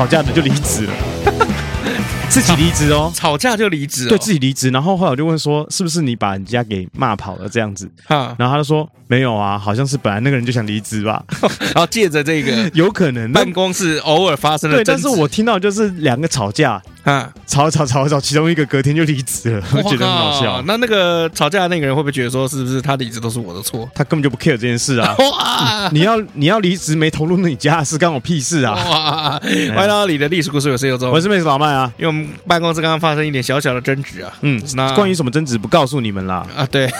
吵架的就离职了，自己离职哦，吵架就离职，对自己离职。然后后来我就问说，是不是你把人家给骂跑了这样子？哈，然后他就说没有啊，好像是本来那个人就想离职吧。然 后借着这个，有可能办公室偶尔发生了，对，但是我听到就是两个吵架。啊，吵吵吵吵，其中一个隔天就离职了，我觉得很好笑。那那个吵架的那个人会不会觉得说，是不是他离职都是我的错？他根本就不 care 这件事啊！哇，你要你要离职没投入你家是干我屁事啊！哇，欢迎来到你的历史故事，我是尤忠，我是妹子老麦啊。因为我们办公室刚刚发生一点小小的争执啊，嗯，那关于什么争执不告诉你们啦？啊，对，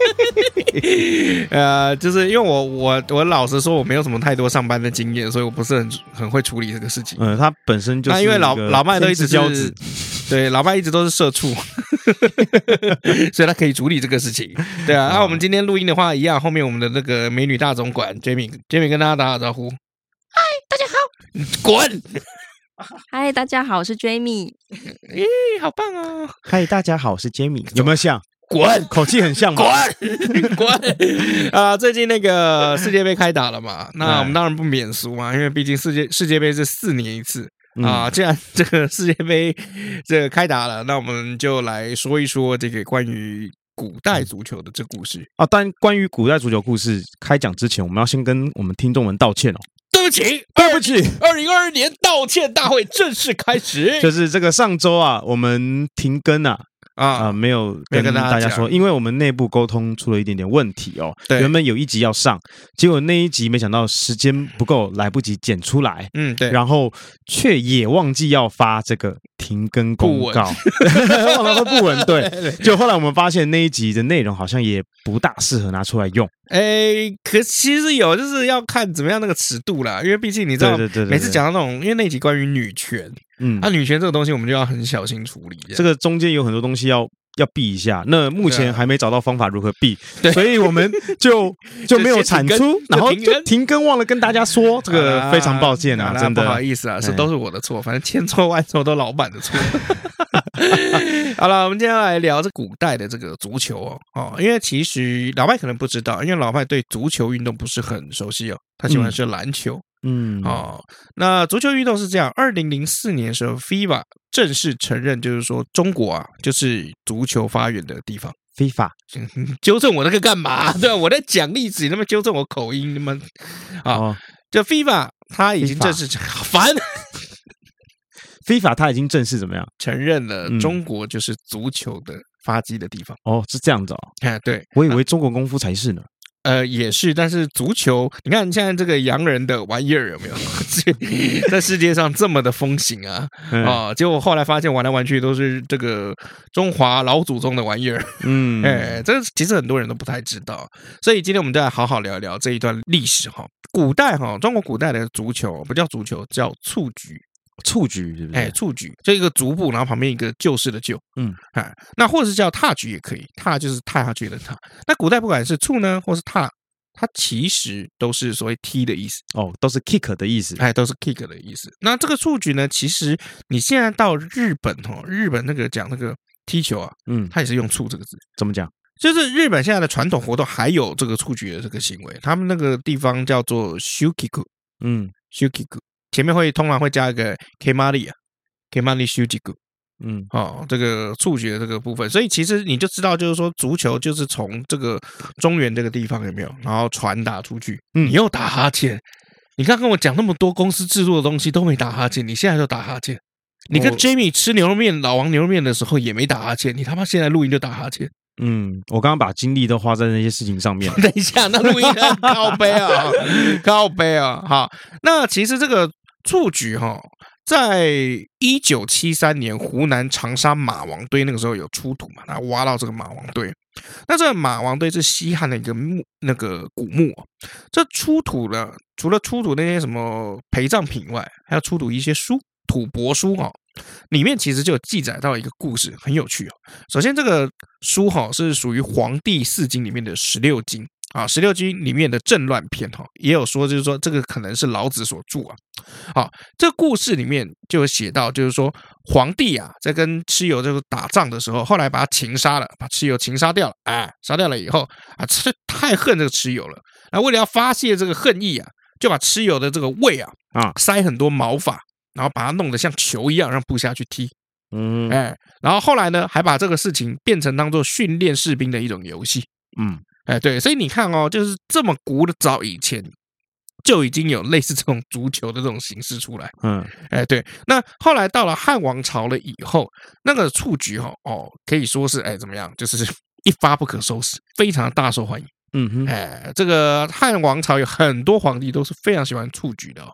呃，就是因为我我我老实说我没有什么太多上班的经验，所以我不是很很会处理这个事情。嗯，他本身就是因为老老麦都一直交子。对，老麦一直都是社畜，所以他可以处理这个事情。对啊，那、啊、我们今天录音的话，一样，后面我们的那个美女大总管 Jamie，Jamie 跟大家打打招呼。嗨，大家好，滚！嗨，大家好，我是 Jamie。咦，好棒啊！嗨，大家好，我是 Jamie。有没有像？滚！口气很像吗？滚！滚！啊，最近那个世界杯开打了嘛？那我们当然不免俗嘛，因为毕竟世界世界杯是四年一次。啊，既然这个世界杯这个开打了，那我们就来说一说这个关于古代足球的这故事啊。但关于古代足球故事开讲之前，我们要先跟我们听众们道歉哦。对不起，对不起，二零二二年道歉大会正式开始。就是这个上周啊，我们停更啊。啊、呃，没有跟大家说，因为我们内部沟通出了一点点问题哦。对，原本有一集要上，结果那一集没想到时间不够，来不及剪出来。嗯，对。然后却也忘记要发这个停更公告，忘了不稳。对，就后来我们发现那一集的内容好像也不大适合拿出来用。哎，可其实有，就是要看怎么样那个尺度啦。因为毕竟你知道，每次讲到那种，因为那集关于女权。嗯，那、啊、女权这个东西，我们就要很小心处理。这个中间有很多东西要要避一下，那目前还没找到方法如何避，对。所以我们就 就没有产出，然后就停更，忘了跟大家说，这个非常抱歉啊，真的。不好意思啊，是都是我的错，反正千错万错都老板的错。好了，我们接下来聊这古代的这个足球哦，哦，因为其实老外可能不知道，因为老外对足球运动不是很熟悉哦，他喜欢是篮球。嗯嗯，哦，那足球运动是这样，二零零四年的时候，FIFA 正式承认，就是说中国啊，就是足球发源的地方。FIFA 纠正我那个干嘛？对吧？我在讲例子，你们纠正我口音，你们啊，哦、就 FIFA 他已经正式好烦。FIFA 他已经正式怎么样？承认了中国就是足球的发迹的地方。哦，是这样子哦。哎，对，我以为中国功夫才是呢。呃，也是，但是足球，你看现在这个洋人的玩意儿有没有 在世界上这么的风行啊？啊，结果后来发现玩来玩去都是这个中华老祖宗的玩意儿。嗯，哎，这其实很多人都不太知道，所以今天我们就来好好聊一聊这一段历史哈。古代哈，中国古代的足球不叫足球，叫蹴鞠。蹴鞠是不是？哎，蹴鞠，就一个足部，然后旁边一个旧式的旧，嗯，哎，那或者是叫踏鞠也可以，踏就是踏下去的踏。那古代不管是蹴呢，或是踏，它其实都是所谓踢的意思哦，都是 kick 的意思，哎，都是 kick 的意思。那这个蹴鞠呢，其实你现在到日本哦，日本那个讲那个踢球啊，嗯，它也是用蹴这个字，怎么讲？就是日本现在的传统活动还有这个蹴鞠的这个行为，他们那个地方叫做 shukiku，嗯，shukiku。前面会通常会加一个 kemari 啊，kemari shujiku，嗯，哦，这个蹴鞠的这个部分，所以其实你就知道，就是说足球就是从这个中原这个地方有没有，然后传达出去。嗯，你又打哈欠，你刚跟我讲那么多公司制作的东西都没打哈欠，你现在就打哈欠。你跟 Jamie 吃牛肉面，老王牛肉面的时候也没打哈欠，你他妈现在录音就打哈欠。嗯，我刚刚把精力都花在那些事情上面。等一下，那录音很靠背啊，靠背啊，好，那其实这个。蹴鞠哈，在一九七三年，湖南长沙马王堆那个时候有出土嘛，那挖到这个马王堆。那这马王堆是西汉的一个墓，那个古墓哦。这出土了，除了出土那些什么陪葬品外，还要出土一些书、土帛书哦。里面其实就有记载到一个故事，很有趣哦。首先，这个书哈是属于《黄帝四经》里面的十六经。啊，十六经里面的政乱篇哈，也有说，就是说这个可能是老子所著啊。好，这故事里面就有写到，就是说皇帝啊，在跟蚩尤这个打仗的时候，后来把他擒杀了，把蚩尤擒杀掉了。哎，杀掉了以后啊，这太恨这个蚩尤了。那为了要发泄这个恨意啊，就把蚩尤的这个胃啊啊塞很多毛发，然后把它弄得像球一样，让部下去踢。嗯，哎，然后后来呢，还把这个事情变成当做训练士兵的一种游戏。嗯。哎，对，所以你看哦，就是这么古的早以前就已经有类似这种足球的这种形式出来。嗯，哎，对，那后来到了汉王朝了以后，那个蹴鞠哈哦，可以说是哎怎么样，就是一发不可收拾，非常大受欢迎。嗯哼，哎，这个汉王朝有很多皇帝都是非常喜欢蹴鞠的哦。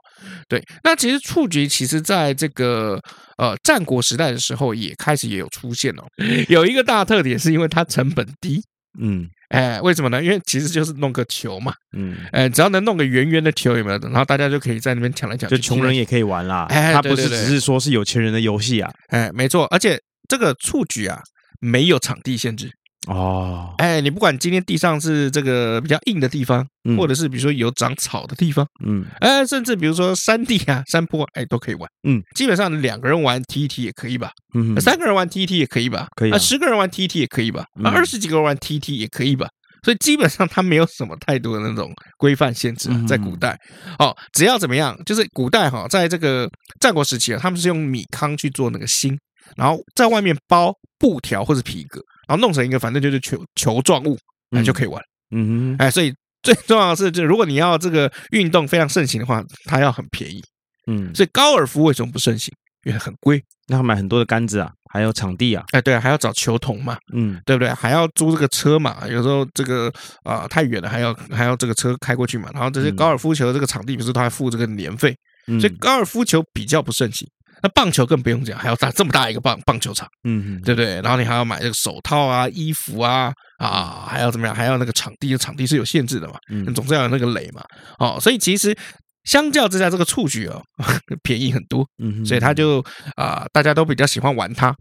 对，那其实蹴鞠其实在这个呃战国时代的时候也开始也有出现哦。有一个大特点是因为它成本低。嗯。哎，为什么呢？因为其实就是弄个球嘛，嗯，哎，只要能弄个圆圆的球，有没有？然后大家就可以在那边抢来抢去，就穷人也可以玩啦。哎，它不是只是说是有钱人的游戏啊。哎，没错，而且这个蹴鞠啊，没有场地限制。哦，哎，你不管今天地上是这个比较硬的地方，嗯、或者是比如说有长草的地方，嗯，哎，甚至比如说山地啊、山坡，哎，都可以玩，嗯，基本上两个人玩踢一踢也可以吧，嗯，三个人玩踢一踢也可以吧，可以啊，十个人玩踢一踢也可以吧，啊，二十几个人玩踢一踢也可以吧，所以基本上它没有什么太多的那种规范限制，在古代，哦，只要怎么样，就是古代哈，在这个战国时期啊，他们是用米糠去做那个芯，然后在外面包布条或者皮革。然后弄成一个，反正就是球球状物，那就可以玩。嗯哼，哎，所以最重要的是，就如果你要这个运动非常盛行的话，它要很便宜。嗯，所以高尔夫为什么不盛行？因为很贵，那要买很多的杆子啊，还有场地啊。哎，对，还要找球童嘛。嗯，对不对？还要租这个车嘛？有时候这个啊、呃、太远了，还要还要这个车开过去嘛。然后这些高尔夫球的这个场地，不是都还付这个年费？所以高尔夫球比较不盛行。那棒球更不用讲，还要打这么大一个棒棒球场，嗯，对不对？然后你还要买这个手套啊、衣服啊，啊，还要怎么样？还要那个场地，场地是有限制的嘛，嗯，总是要有那个垒嘛，哦，所以其实相较之下，这个蹴鞠哦 便宜很多，嗯，所以他就啊、呃，大家都比较喜欢玩它。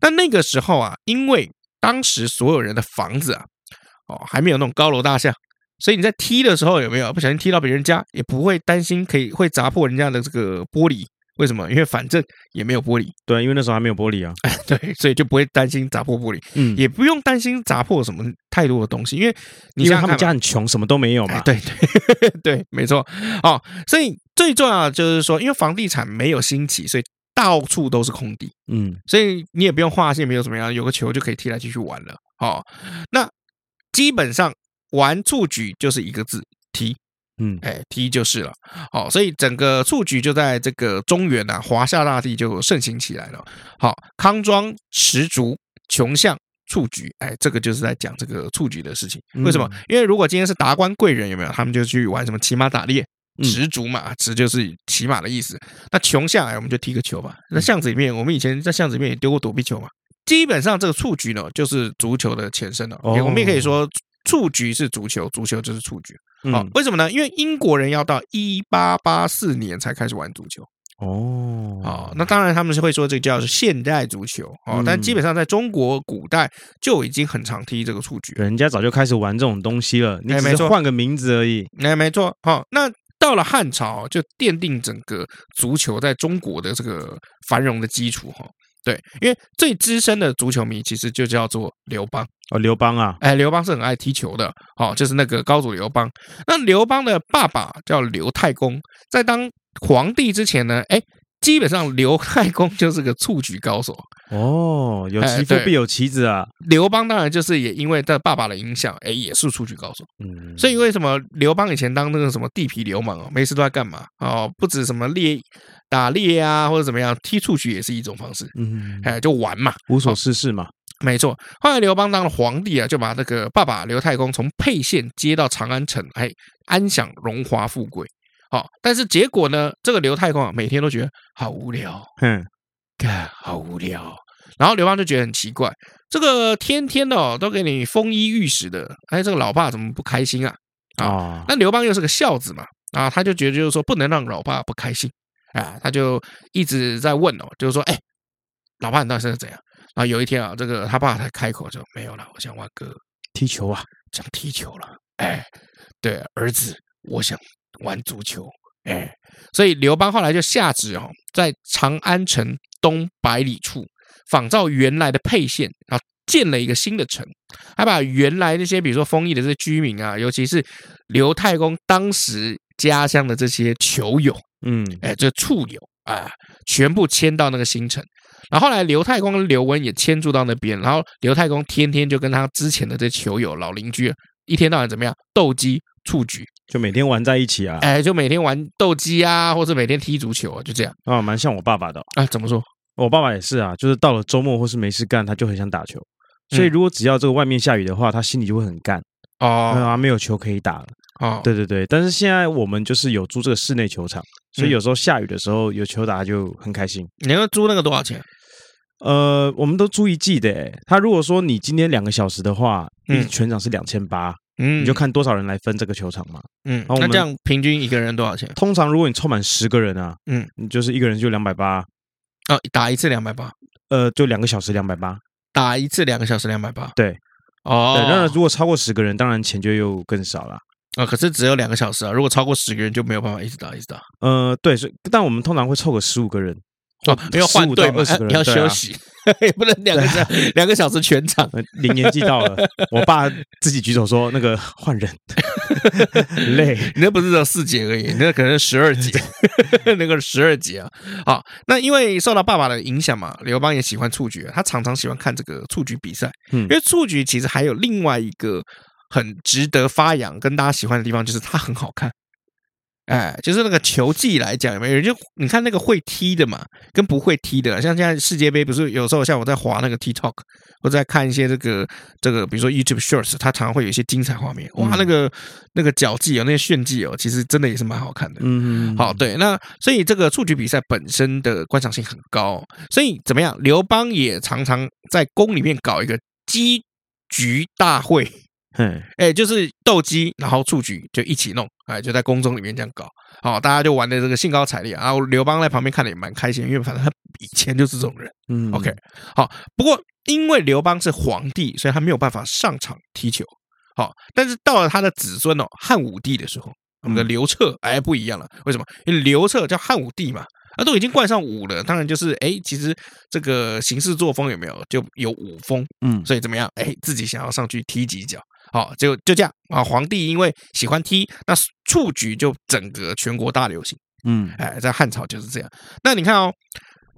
但那个时候啊，因为当时所有人的房子啊，哦，还没有那种高楼大厦，所以你在踢的时候有没有不小心踢到别人家，也不会担心可以会砸破人家的这个玻璃。为什么？因为反正也没有玻璃，对，因为那时候还没有玻璃啊，对，所以就不会担心砸破玻璃，嗯，也不用担心砸破什么太多的东西，因为你像他们家很穷，什么都没有嘛，对 对对，没错，哦，所以最重要的就是说，因为房地产没有兴起，所以到处都是空地，嗯，所以你也不用划线，没有怎么样，有个球就可以踢来踢去玩了，哦，那基本上玩蹴鞠就是一个字，踢。嗯，哎，踢就是了，好，所以整个蹴鞠就在这个中原呐、啊，华夏大地就盛行起来了。好，康庄、石竹、穷巷、蹴鞠，哎，这个就是在讲这个蹴鞠的事情。为什么？因为如果今天是达官贵人，有没有？他们就去玩什么骑马打猎，石竹嘛，石就是骑马的意思。那穷巷，哎，我们就踢个球吧。那巷子里面，我们以前在巷子里面也丢过躲避球嘛。基本上这个蹴鞠呢，就是足球的前身了。哦，我们也可以说。蹴鞠是足球，足球就是蹴鞠。好，为什么呢？因为英国人要到一八八四年才开始玩足球。哦，好，那当然他们是会说这个叫现代足球。哦，但基本上在中国古代就已经很常踢这个蹴鞠，人家早就开始玩这种东西了。你只是换个名字而已。哎，没错。好，那到了汉朝就奠定整个足球在中国的这个繁荣的基础。哈。对，因为最资深的足球迷其实就叫做刘邦哦，刘邦啊，哎，刘邦是很爱踢球的，哦，就是那个高祖刘邦。那刘邦的爸爸叫刘太公，在当皇帝之前呢，哎，基本上刘太公就是个蹴鞠高手哦，有其父必有其子啊。刘邦当然就是也因为他爸爸的影响，哎，也是蹴鞠高手。嗯，所以为什么刘邦以前当那个什么地痞流氓哦，没事都在干嘛哦？不止什么猎。打猎啊，或者怎么样，踢蹴鞠也是一种方式。嗯，哎，就玩嘛，无所事事嘛。没错。后来刘邦当了皇帝啊，就把那个爸爸刘太公从沛县接到长安城，哎，安享荣华富贵。好，但是结果呢，这个刘太公啊，每天都觉得好无聊，嗯，看好无聊。然后刘邦就觉得很奇怪，这个天天的哦，都给你丰衣玉食的，哎，这个老爸怎么不开心啊？啊，那刘邦又是个孝子嘛，啊，他就觉得就是说不能让老爸不开心，啊，他就一直在问哦，就是说，哎，老爸你到底是怎样？啊，有一天啊，这个他爸才开口说没有了，我想玩个踢球啊，想踢球了，哎，对，儿子，我想。玩足球，哎，所以刘邦后来就下旨哦，在长安城东百里处仿照原来的沛县，然后建了一个新的城，还把原来那些比如说封邑的这些居民啊，尤其是刘太公当时家乡的这些球友，嗯，哎，这处友啊，全部迁到那个新城。然后后来刘太公跟刘温也迁住到那边，然后刘太公天天就跟他之前的这球友老邻居，一天到晚怎么样斗鸡蹴鞠。就每天玩在一起啊，哎，就每天玩斗鸡啊，或者每天踢足球啊，就这样啊，蛮像我爸爸的啊。怎么说？我爸爸也是啊，就是到了周末或是没事干，他就很想打球。所以如果只要这个外面下雨的话，他心里就会很干哦，啊，没有球可以打了哦。对对对，但是现在我们就是有租这个室内球场，所以有时候下雨的时候有球打就很开心。你要租那个多少钱？呃，我们都租一季的。他如果说你今天两个小时的话，嗯，全场是两千八。嗯，你就看多少人来分这个球场嘛。嗯，那这样平均一个人多少钱？通常如果你凑满十个人啊，嗯，你就是一个人就两百八。啊，打一次两百八，呃，就两个小时两百八，打一次两个小时两百八。对，哦，对，那如果超过十个人，当然钱就又更少了。啊，可是只有两个小时啊，如果超过十个人就没有办法一直打一直打。呃，对，所以但我们通常会凑个十五个人。哦，没有换队，二十个人要休息，也不能两个小两个小时全场。你年纪到了，我爸自己举手说：“那个换人，累。”你那不是只有四节而已，你那可能十二节，那个十二节啊。好，那因为受到爸爸的影响嘛，刘邦也喜欢蹴鞠，他常常喜欢看这个蹴鞠比赛。嗯，因为蹴鞠其实还有另外一个很值得发扬、跟大家喜欢的地方，就是它很好看。哎，就是那个球技来讲，有没有人就你看那个会踢的嘛，跟不会踢的，像现在世界杯不是有时候像我在滑那个 TikTok，或者在看一些这个这个，比如说 YouTube Shorts，它常常会有一些精彩画面，哇，那个那个脚技哦，那些炫技哦，其实真的也是蛮好看的。嗯嗯，好，对，那所以这个蹴鞠比赛本身的观赏性很高，所以怎么样？刘邦也常常在宫里面搞一个鸡鞠大会。嗯，哎，就是斗鸡，然后蹴鞠就一起弄，哎，就在宫中里面这样搞，好，大家就玩的这个兴高采烈，然后刘邦在旁边看的也蛮开心，因为反正他以前就是这种人，嗯，OK，好，不过因为刘邦是皇帝，所以他没有办法上场踢球，好，但是到了他的子孙哦，汉武帝的时候，我们的刘彻哎不一样了，为什么？因为刘彻叫汉武帝嘛。啊都已经冠上武了，当然就是哎，其实这个行事作风有没有就有武风，嗯，所以怎么样？哎，自己想要上去踢几脚，好，就就这样啊。皇帝因为喜欢踢，那蹴鞠就整个全国大流行，嗯，哎，在汉朝就是这样。那你看哦，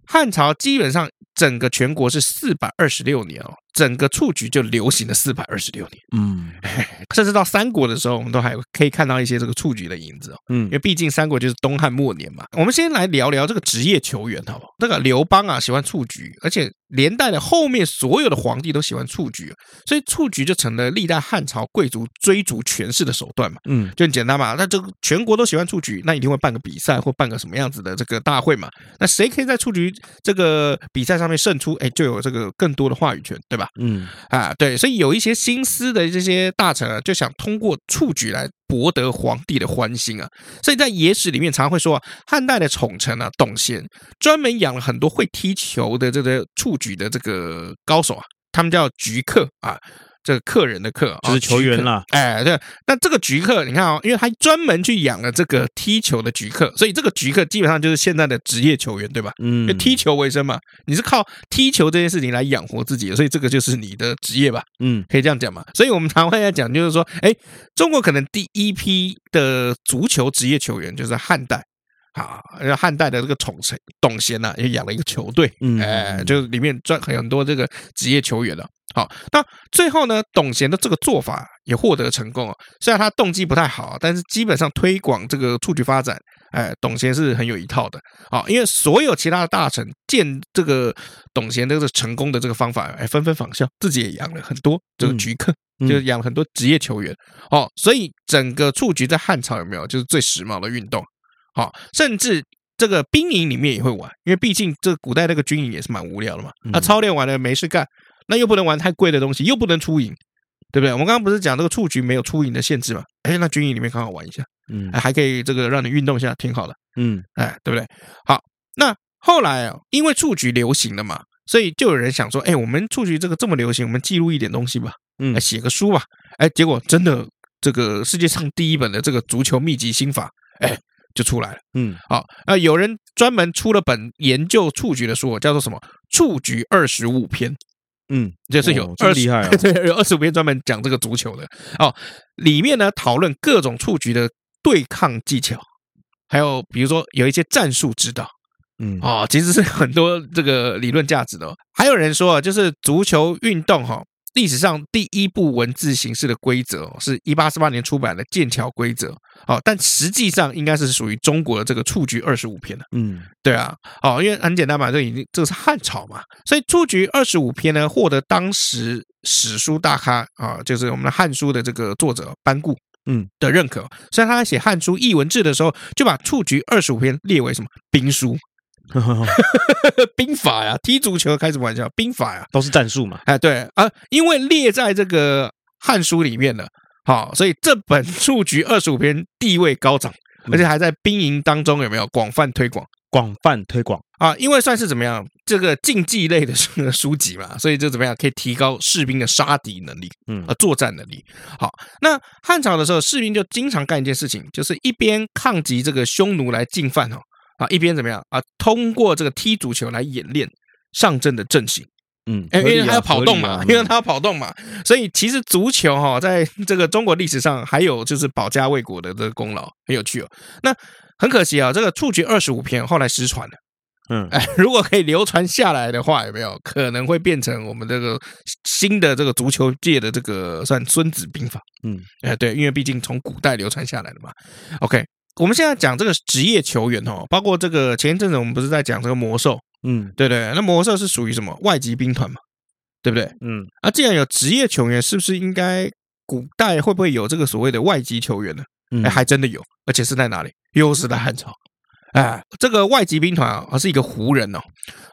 汉朝基本上整个全国是四百二十六年哦。整个蹴鞠就流行了四百二十六年，嗯，甚至到三国的时候，我们都还可以看到一些这个蹴鞠的影子哦，嗯，因为毕竟三国就是东汉末年嘛。我们先来聊聊这个职业球员，好不好？这个刘邦啊，喜欢蹴鞠，而且连带的后面所有的皇帝都喜欢蹴鞠，所以蹴鞠就成了历代汉朝贵族追逐权势的手段嘛，嗯，就很简单嘛。那这个全国都喜欢蹴鞠，那一定会办个比赛或办个什么样子的这个大会嘛。那谁可以在蹴鞠这个比赛上面胜出，哎，就有这个更多的话语权，对吧？嗯啊，对，所以有一些心思的这些大臣啊，就想通过蹴鞠来博得皇帝的欢心啊。所以在野史里面常常会说啊，汉代的宠臣啊，董贤专门养了很多会踢球的这个蹴鞠的这个高手啊，他们叫菊客啊。这个客人的客就是球员了，哎，对，那这个局客，你看啊、哦，因为他专门去养了这个踢球的局客，所以这个局客基本上就是现在的职业球员，对吧？嗯，因为踢球为生嘛，你是靠踢球这件事情来养活自己的，所以这个就是你的职业吧？嗯，可以这样讲嘛？所以我们常会在讲，就是说，哎，中国可能第一批的足球职业球员就是汉代。好，汉代的这个宠臣董贤呢，也养了一个球队，哎，就是里面赚很多这个职业球员了。好，那最后呢，董贤的这个做法也获得成功啊。虽然他动机不太好，但是基本上推广这个蹴鞠发展，哎，董贤是很有一套的。啊，因为所有其他的大臣见这个董贤的这个成功的这个方法，哎，纷纷仿效，自己也养了很多这个鞠客，就是养了很多职业球员。哦，所以整个蹴鞠在汉朝有没有就是最时髦的运动？好，甚至这个兵营里面也会玩，因为毕竟这古代那个军营也是蛮无聊的嘛。那操练完了没事干，那又不能玩太贵的东西，又不能出营，对不对？我们刚刚不是讲这个蹴鞠没有出营的限制嘛？哎，那军营里面刚好玩一下，嗯，还可以这个让你运动一下，挺好的，嗯，哎，对不对？好，那后来啊，因为蹴鞠流行了嘛，所以就有人想说，哎，我们蹴鞠这个这么流行，我们记录一点东西吧，嗯，写个书吧，哎，结果真的。这个世界上第一本的这个足球秘籍心法，哎，就出来了。嗯，好，那有人专门出了本研究蹴鞠的书，叫做什么？蹴鞠二十五篇。嗯，就是有二厉害，对，有二十五篇专门讲这个足球的。哦，里面呢讨论各种蹴鞠的对抗技巧，还有比如说有一些战术指导。嗯，哦，其实是很多这个理论价值的。还有人说，就是足球运动哈。历史上第一部文字形式的规则是一八四八年出版的《剑桥规则》哦，但实际上应该是属于中国的这个蹴鞠二十五篇的。嗯，对啊，哦，因为很简单嘛，这已经这个是汉朝嘛，所以蹴鞠二十五篇呢，获得当时史书大咖啊，就是我们的《汉书》的这个作者班固嗯。的认可，所以他在写《汉书艺文志》的时候，就把蹴鞠二十五篇列为什么？兵书。兵法呀，踢足球开什么玩笑？兵法呀，都是战术嘛。哎，对啊，因为列在这个汉书里面了，好，所以这本蹴鞠 二十五篇地位高涨，而且还在兵营当中有没有广泛推广？广泛推广啊，因为算是怎么样，这个竞技类的书籍嘛，所以就怎么样可以提高士兵的杀敌能力，嗯，啊，作战能力。好，那汉朝的时候，士兵就经常干一件事情，就是一边抗击这个匈奴来进犯哦。啊，一边怎么样啊？通过这个踢足球来演练上阵的阵型，嗯，因为他要跑动嘛，因为他要跑动嘛，所以其实足球哈，在这个中国历史上还有就是保家卫国的这个功劳，很有趣哦。那很可惜啊，这个蹴鞠二十五篇后来失传了，嗯，哎，如果可以流传下来的话，有没有可能会变成我们这个新的这个足球界的这个算孙子兵法？嗯，哎，对，因为毕竟从古代流传下来的嘛。OK。我们现在讲这个职业球员哦，包括这个前一阵子我们不是在讲这个魔兽，嗯，对对，那魔兽是属于什么外籍兵团嘛，对不对？嗯，啊，既然有职业球员，是不是应该古代会不会有这个所谓的外籍球员呢？哎，还真的有，而且是在哪里？又是在汉朝。哎，这个外籍兵团啊，是一个胡人哦。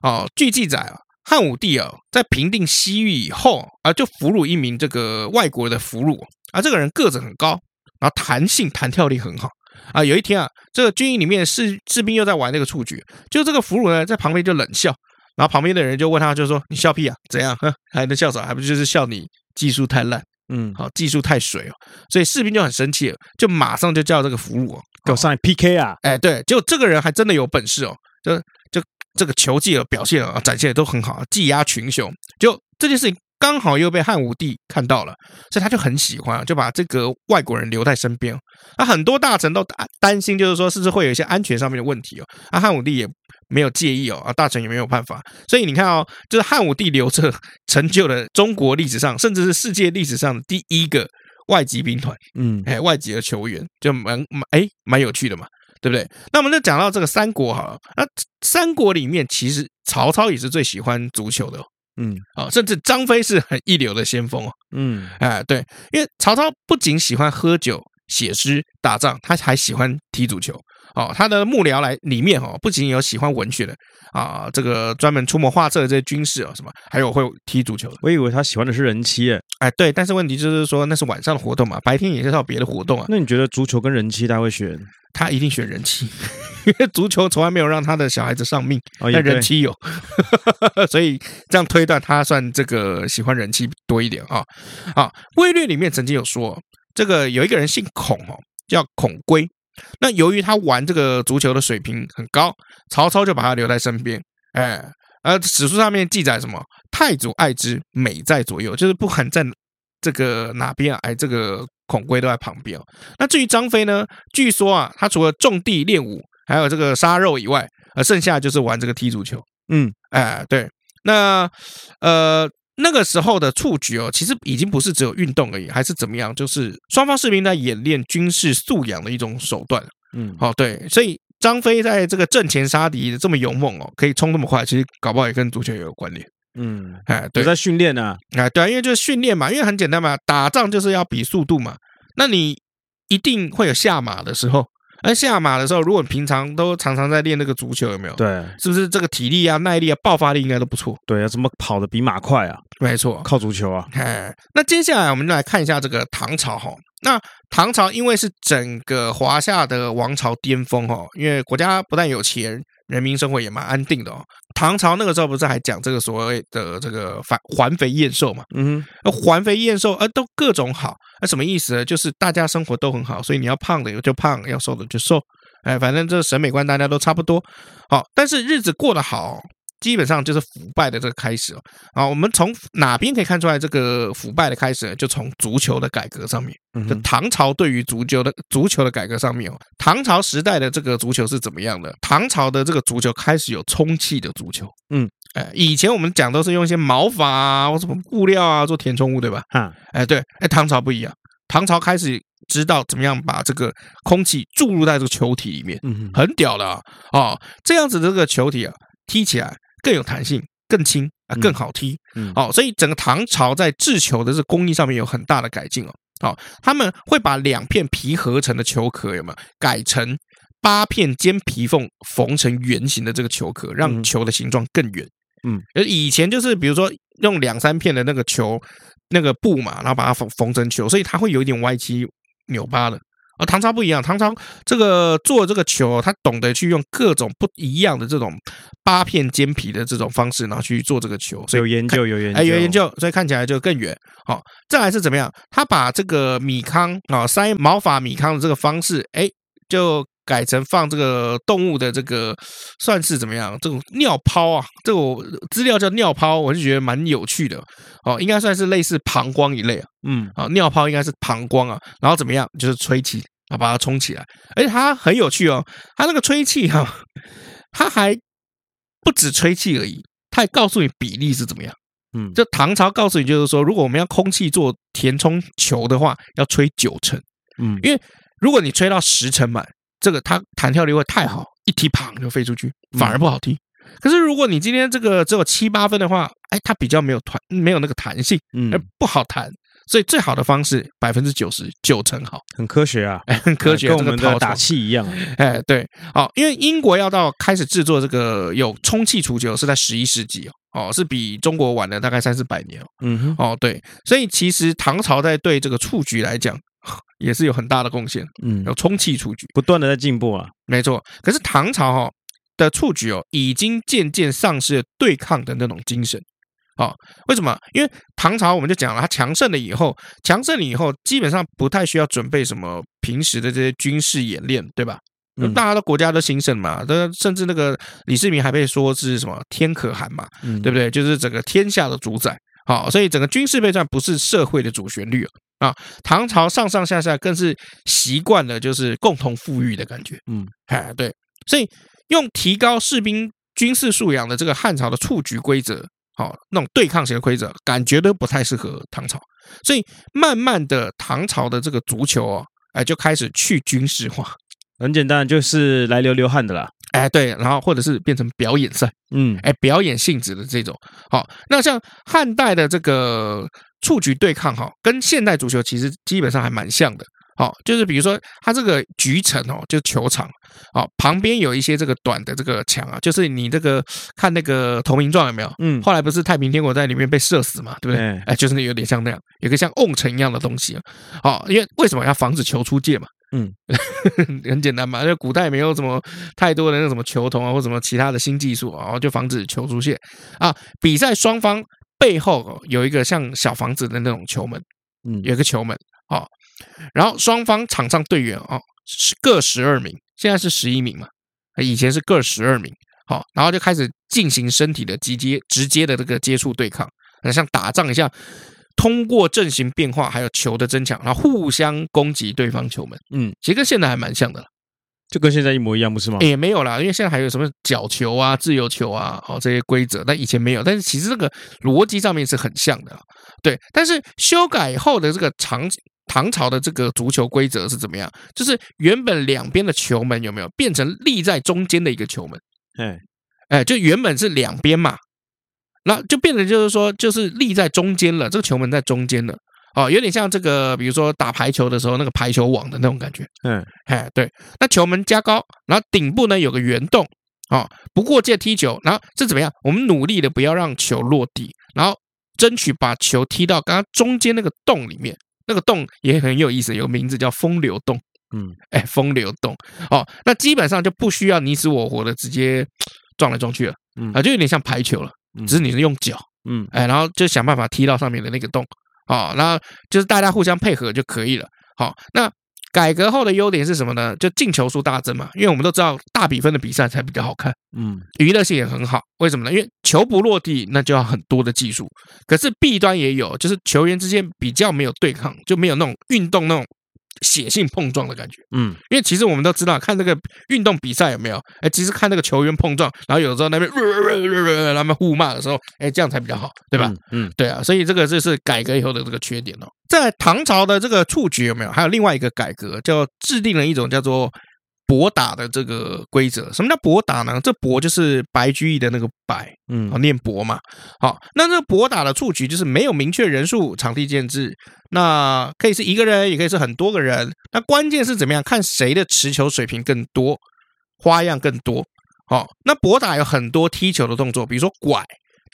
哦，据记载啊，汉武帝啊，在平定西域以后啊，就俘虏一名这个外国的俘虏啊，这个人个子很高，然后弹性弹跳力很好。啊，有一天啊，这个军营里面士士兵又在玩那个蹴鞠，就这个俘虏呢在旁边就冷笑，然后旁边的人就问他，就说：“你笑屁啊？怎样？哼，还能笑啥？还不就是笑你技术太烂？嗯，好，技术太水哦。”所以士兵就很生气了，就马上就叫这个俘虏哦，给我上来 PK 啊！哎，对，就这个人还真的有本事哦，就就这个球技的表现啊，展现的都很好，技压群雄。就这件事情。刚好又被汉武帝看到了，所以他就很喜欢，就把这个外国人留在身边。那很多大臣都担担心，就是说是不是会有一些安全上面的问题哦。啊，汉武帝也没有介意哦，啊，大臣也没有办法。所以你看哦，就是汉武帝留着成就了中国历史上，甚至是世界历史上的第一个外籍兵团，嗯，哎，外籍的球员就蛮蛮哎蛮有趣的嘛，对不对？那我们就讲到这个三国好了，那三国里面其实曹操也是最喜欢足球的哦。嗯，啊，甚至张飞是很一流的先锋哦。嗯，哎，对，因为曹操不仅喜欢喝酒、写诗、打仗，他还喜欢踢足球。哦，他的幕僚来里面哦，不仅有喜欢文学的啊，这个专门出谋划策的这些军事啊，什么，还有会踢足球的。我以为他喜欢的是人妻，哎，对，但是问题就是说那是晚上的活动嘛，白天也是要别的活动啊。那你觉得足球跟人妻他会选？他一定选人妻，因为足球从来没有让他的小孩子丧命，但人妻有，所以这样推断他算这个喜欢人妻多一点啊。啊，《魏略》里面曾经有说，这个有一个人姓孔哦，叫孔规。那由于他玩这个足球的水平很高，曹操就把他留在身边。哎，而史书上面记载什么？太祖爱之，美在左右，就是不管在这个哪边啊，哎，这个孔规都在旁边哦。那至于张飞呢？据说啊，他除了种地练武，还有这个杀肉以外，呃，剩下就是玩这个踢足球。嗯，哎，对，那呃。那个时候的蹴鞠哦，其实已经不是只有运动而已，还是怎么样？就是双方士兵在演练军事素养的一种手段。嗯，哦，对，所以张飞在这个阵前杀敌这么勇猛哦，可以冲那么快，其实搞不好也跟足球也有关联。嗯，哎，对，在训练呢，哎，对，因为就是训练嘛，因为很简单嘛，打仗就是要比速度嘛。那你一定会有下马的时候，而下马的时候，如果平常都常常在练那个足球，有没有？对，是不是这个体力啊、耐力啊、爆发力应该都不错？对啊，怎么跑得比马快啊？没错，靠足球啊。哎，那接下来我们就来看一下这个唐朝哈。那唐朝因为是整个华夏的王朝巅峰哦，因为国家不但有钱。人民生活也蛮安定的哦。唐朝那个时候不是还讲这个所谓的这个反环肥燕瘦嘛？嗯哼，环肥燕瘦，呃，都各种好。那什么意思呢？就是大家生活都很好，所以你要胖的就胖，要瘦的就瘦。哎，反正这审美观大家都差不多。好，但是日子过得好。基本上就是腐败的这个开始哦，啊，我们从哪边可以看出来这个腐败的开始呢？就从足球的改革上面，就唐朝对于足球的足球的改革上面哦，唐朝时代的这个足球是怎么样的？唐朝的这个足球开始有充气的足球，嗯，哎，以前我们讲都是用一些毛发啊或什么布料啊做填充物，对吧？哈，哎，对，哎，唐朝不一样，唐朝开始知道怎么样把这个空气注入在这个球体里面，嗯，很屌的啊，哦，这样子的这个球体啊，踢起来。更有弹性，更轻啊，更好踢。嗯，好，所以整个唐朝在制球的这个工艺上面有很大的改进哦。好，他们会把两片皮合成的球壳有没有改成八片尖皮缝缝成圆形的这个球壳，让球的形状更圆。嗯，而以前就是比如说用两三片的那个球那个布嘛，然后把它缝缝成球，所以它会有一点歪七扭八的。而唐朝不一样，唐朝这个做这个球，他懂得去用各种不一样的这种八片尖皮的这种方式，然后去做这个球，所以有研究，有研究，哎，有研究，所以看起来就更远。好，再来是怎么样？他把这个米糠啊，塞毛发米糠的这个方式，哎，就改成放这个动物的这个，算是怎么样？这种尿泡啊，这个资料叫尿泡，我就觉得蛮有趣的。哦，应该算是类似膀胱一类啊。嗯，啊，尿泡应该是膀胱啊，然后怎么样？就是吹气。啊，把它冲起来，而且它很有趣哦，它那个吹气哈、啊，它还不止吹气而已，它还告诉你比例是怎么样。嗯，就唐朝告诉你，就是说，如果我们要空气做填充球的话，要吹九成。嗯，因为如果你吹到十成满，这个它弹跳力会太好，一踢砰就飞出去，反而不好踢。可是如果你今天这个只有七八分的话，哎，它比较没有弹，没有那个弹性，嗯，而不好弹。所以最好的方式百分之九十九成好，很科学啊，很科学，跟我们的打气一样。哎，对，哦，因为英国要到开始制作这个有充气足球是在十一世纪哦，哦，是比中国晚了大概三四百年哦。嗯哼，哦，对，所以其实唐朝在对这个蹴鞠来讲也是有很大的贡献。嗯，有充气蹴鞠，不断的在进步啊。没错，可是唐朝哈的蹴鞠哦，已经渐渐丧失了对抗的那种精神。哦，为什么？因为唐朝我们就讲了，他强盛了以后，强盛了以后，基本上不太需要准备什么平时的这些军事演练，对吧？嗯，大家的国家都兴盛嘛，甚至那个李世民还被说是什么天可汗嘛，嗯，对不对？就是整个天下的主宰。好，所以整个军事备战不是社会的主旋律啊。唐朝上上下下更是习惯了就是共同富裕的感觉。嗯，哎，对，所以用提高士兵军事素养的这个汉朝的蹴鞠规则。好，那种对抗型的规则，感觉都不太适合唐朝，所以慢慢的，唐朝的这个足球哦，哎，就开始去军事化，很简单，就是来流流汗的啦，哎，对，然后或者是变成表演赛，嗯，哎，表演性质的这种。好，那像汉代的这个蹴鞠对抗，哈，跟现代足球其实基本上还蛮像的。好，就是比如说，它这个局城哦，就球场，好，旁边有一些这个短的这个墙啊，就是你这个看那个投名状有没有？嗯，后来不是太平天国在里面被射死嘛，对不对？哎，哎，就是那有点像那样，有个像瓮城一样的东西啊。好，因为为什么要防止球出界嘛？嗯，很简单嘛，因为古代没有什么太多的那什么球童啊，或什么其他的新技术啊，就防止球出现啊。比赛双方背后有一个像小房子的那种球门，嗯，有一个球门，啊。然后双方场上队员哦，各十二名，现在是十一名嘛，以前是各十二名，好，然后就开始进行身体的直接直接的这个接触对抗，像打仗一样，通过阵型变化还有球的增强，然后互相攻击对方球门，嗯，其实跟现在还蛮像的，就跟现在一模一样，不是吗？也没有啦，因为现在还有什么角球啊、自由球啊，哦这些规则，但以前没有，但是其实这个逻辑上面是很像的，对，但是修改后的这个场景。唐朝的这个足球规则是怎么样？就是原本两边的球门有没有变成立在中间的一个球门？哎哎，就原本是两边嘛，那就变得就是说，就是立在中间了。这个球门在中间了。哦，有点像这个，比如说打排球的时候那个排球网的那种感觉。嗯，哎，对，那球门加高，然后顶部呢有个圆洞，哦，不过界踢球，然后这怎么样？我们努力的不要让球落地，然后争取把球踢到刚刚中间那个洞里面，那个洞也很有意思，有个名字叫风流洞。嗯，哎，风流洞。哦，那基本上就不需要你死我活的直接撞来撞去了，嗯啊，就有点像排球了，只是你是用脚。嗯，哎，然后就想办法踢到上面的那个洞，哦，然后就是大家互相配合就可以了。好，那改革后的优点是什么呢？就进球数大增嘛，因为我们都知道大比分的比赛才比较好看，嗯，娱乐性也很好。为什么呢？因为球不落地，那就要很多的技术。可是弊端也有，就是球员之间比较没有对抗，就没有那种运动那种。血性碰撞的感觉，嗯，因为其实我们都知道，看这个运动比赛有没有？哎，其实看那个球员碰撞，然后有时候那边他们互骂的时候，哎，这样才比较好，对吧？嗯，嗯对啊，所以这个就是改革以后的这个缺点哦。在唐朝的这个处决有没有？还有另外一个改革，叫制定了一种叫做。搏打的这个规则，什么叫博打呢？这博就是白居易的那个白，嗯，念博嘛。好，那这个搏打的蹴鞠就是没有明确人数，场地建制，那可以是一个人，也可以是很多个人。那关键是怎么样？看谁的持球水平更多，花样更多。好，那博打有很多踢球的动作，比如说拐、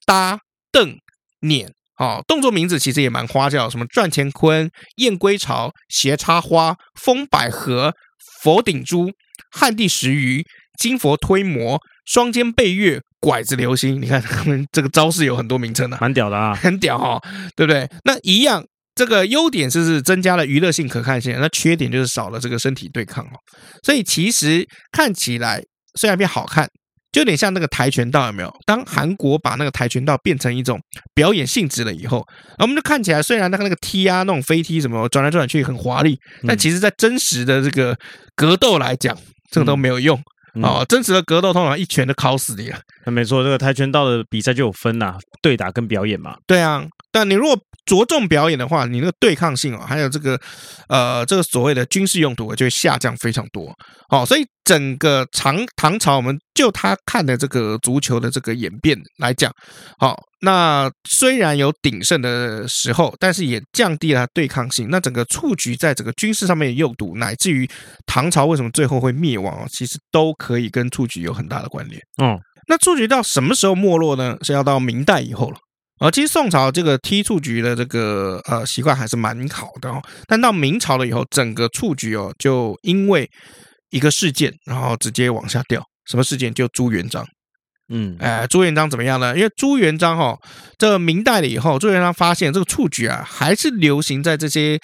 搭、蹬、撵。好，动作名字其实也蛮花俏，什么转乾坤、燕归巢、斜插花、风百合、佛顶珠。旱地拾鱼、金佛推磨、双肩背月、拐子流星，你看他们这个招式有很多名称的，蛮屌的啊，很屌哈、哦，对不对？那一样，这个优点就是增加了娱乐性、可看性，那缺点就是少了这个身体对抗哦。所以其实看起来虽然变好看。就有点像那个跆拳道，有没有？当韩国把那个跆拳道变成一种表演性质了以后，我们就看起来虽然那个那个踢啊，那种飞踢什么转来转去很华丽，但其实在真实的这个格斗来讲，这个都没有用啊！真实的格斗通常一拳就敲死你了。那没错，这个跆拳道的比赛就有分呐，对打跟表演嘛。对啊，但你如果着重表演的话，你那个对抗性啊，还有这个呃，这个所谓的军事用途就会下降非常多。哦，所以整个唐唐朝，我们就他看的这个足球的这个演变来讲，好，那虽然有鼎盛的时候，但是也降低了对抗性。那整个蹴鞠在整个军事上面的用途，乃至于唐朝为什么最后会灭亡啊，其实都可以跟蹴鞠有很大的关联。嗯，那蹴鞠到什么时候没落呢？是要到明代以后了。而其实宋朝这个踢蹴鞠的这个呃习惯还是蛮好的哦，但到明朝了以后，整个蹴鞠哦就因为一个事件，然后直接往下掉。什么事件？就朱元璋。嗯，哎，朱元璋怎么样呢？因为朱元璋哈、哦，这明代了以后，朱元璋发现这个蹴鞠啊还是流行在这些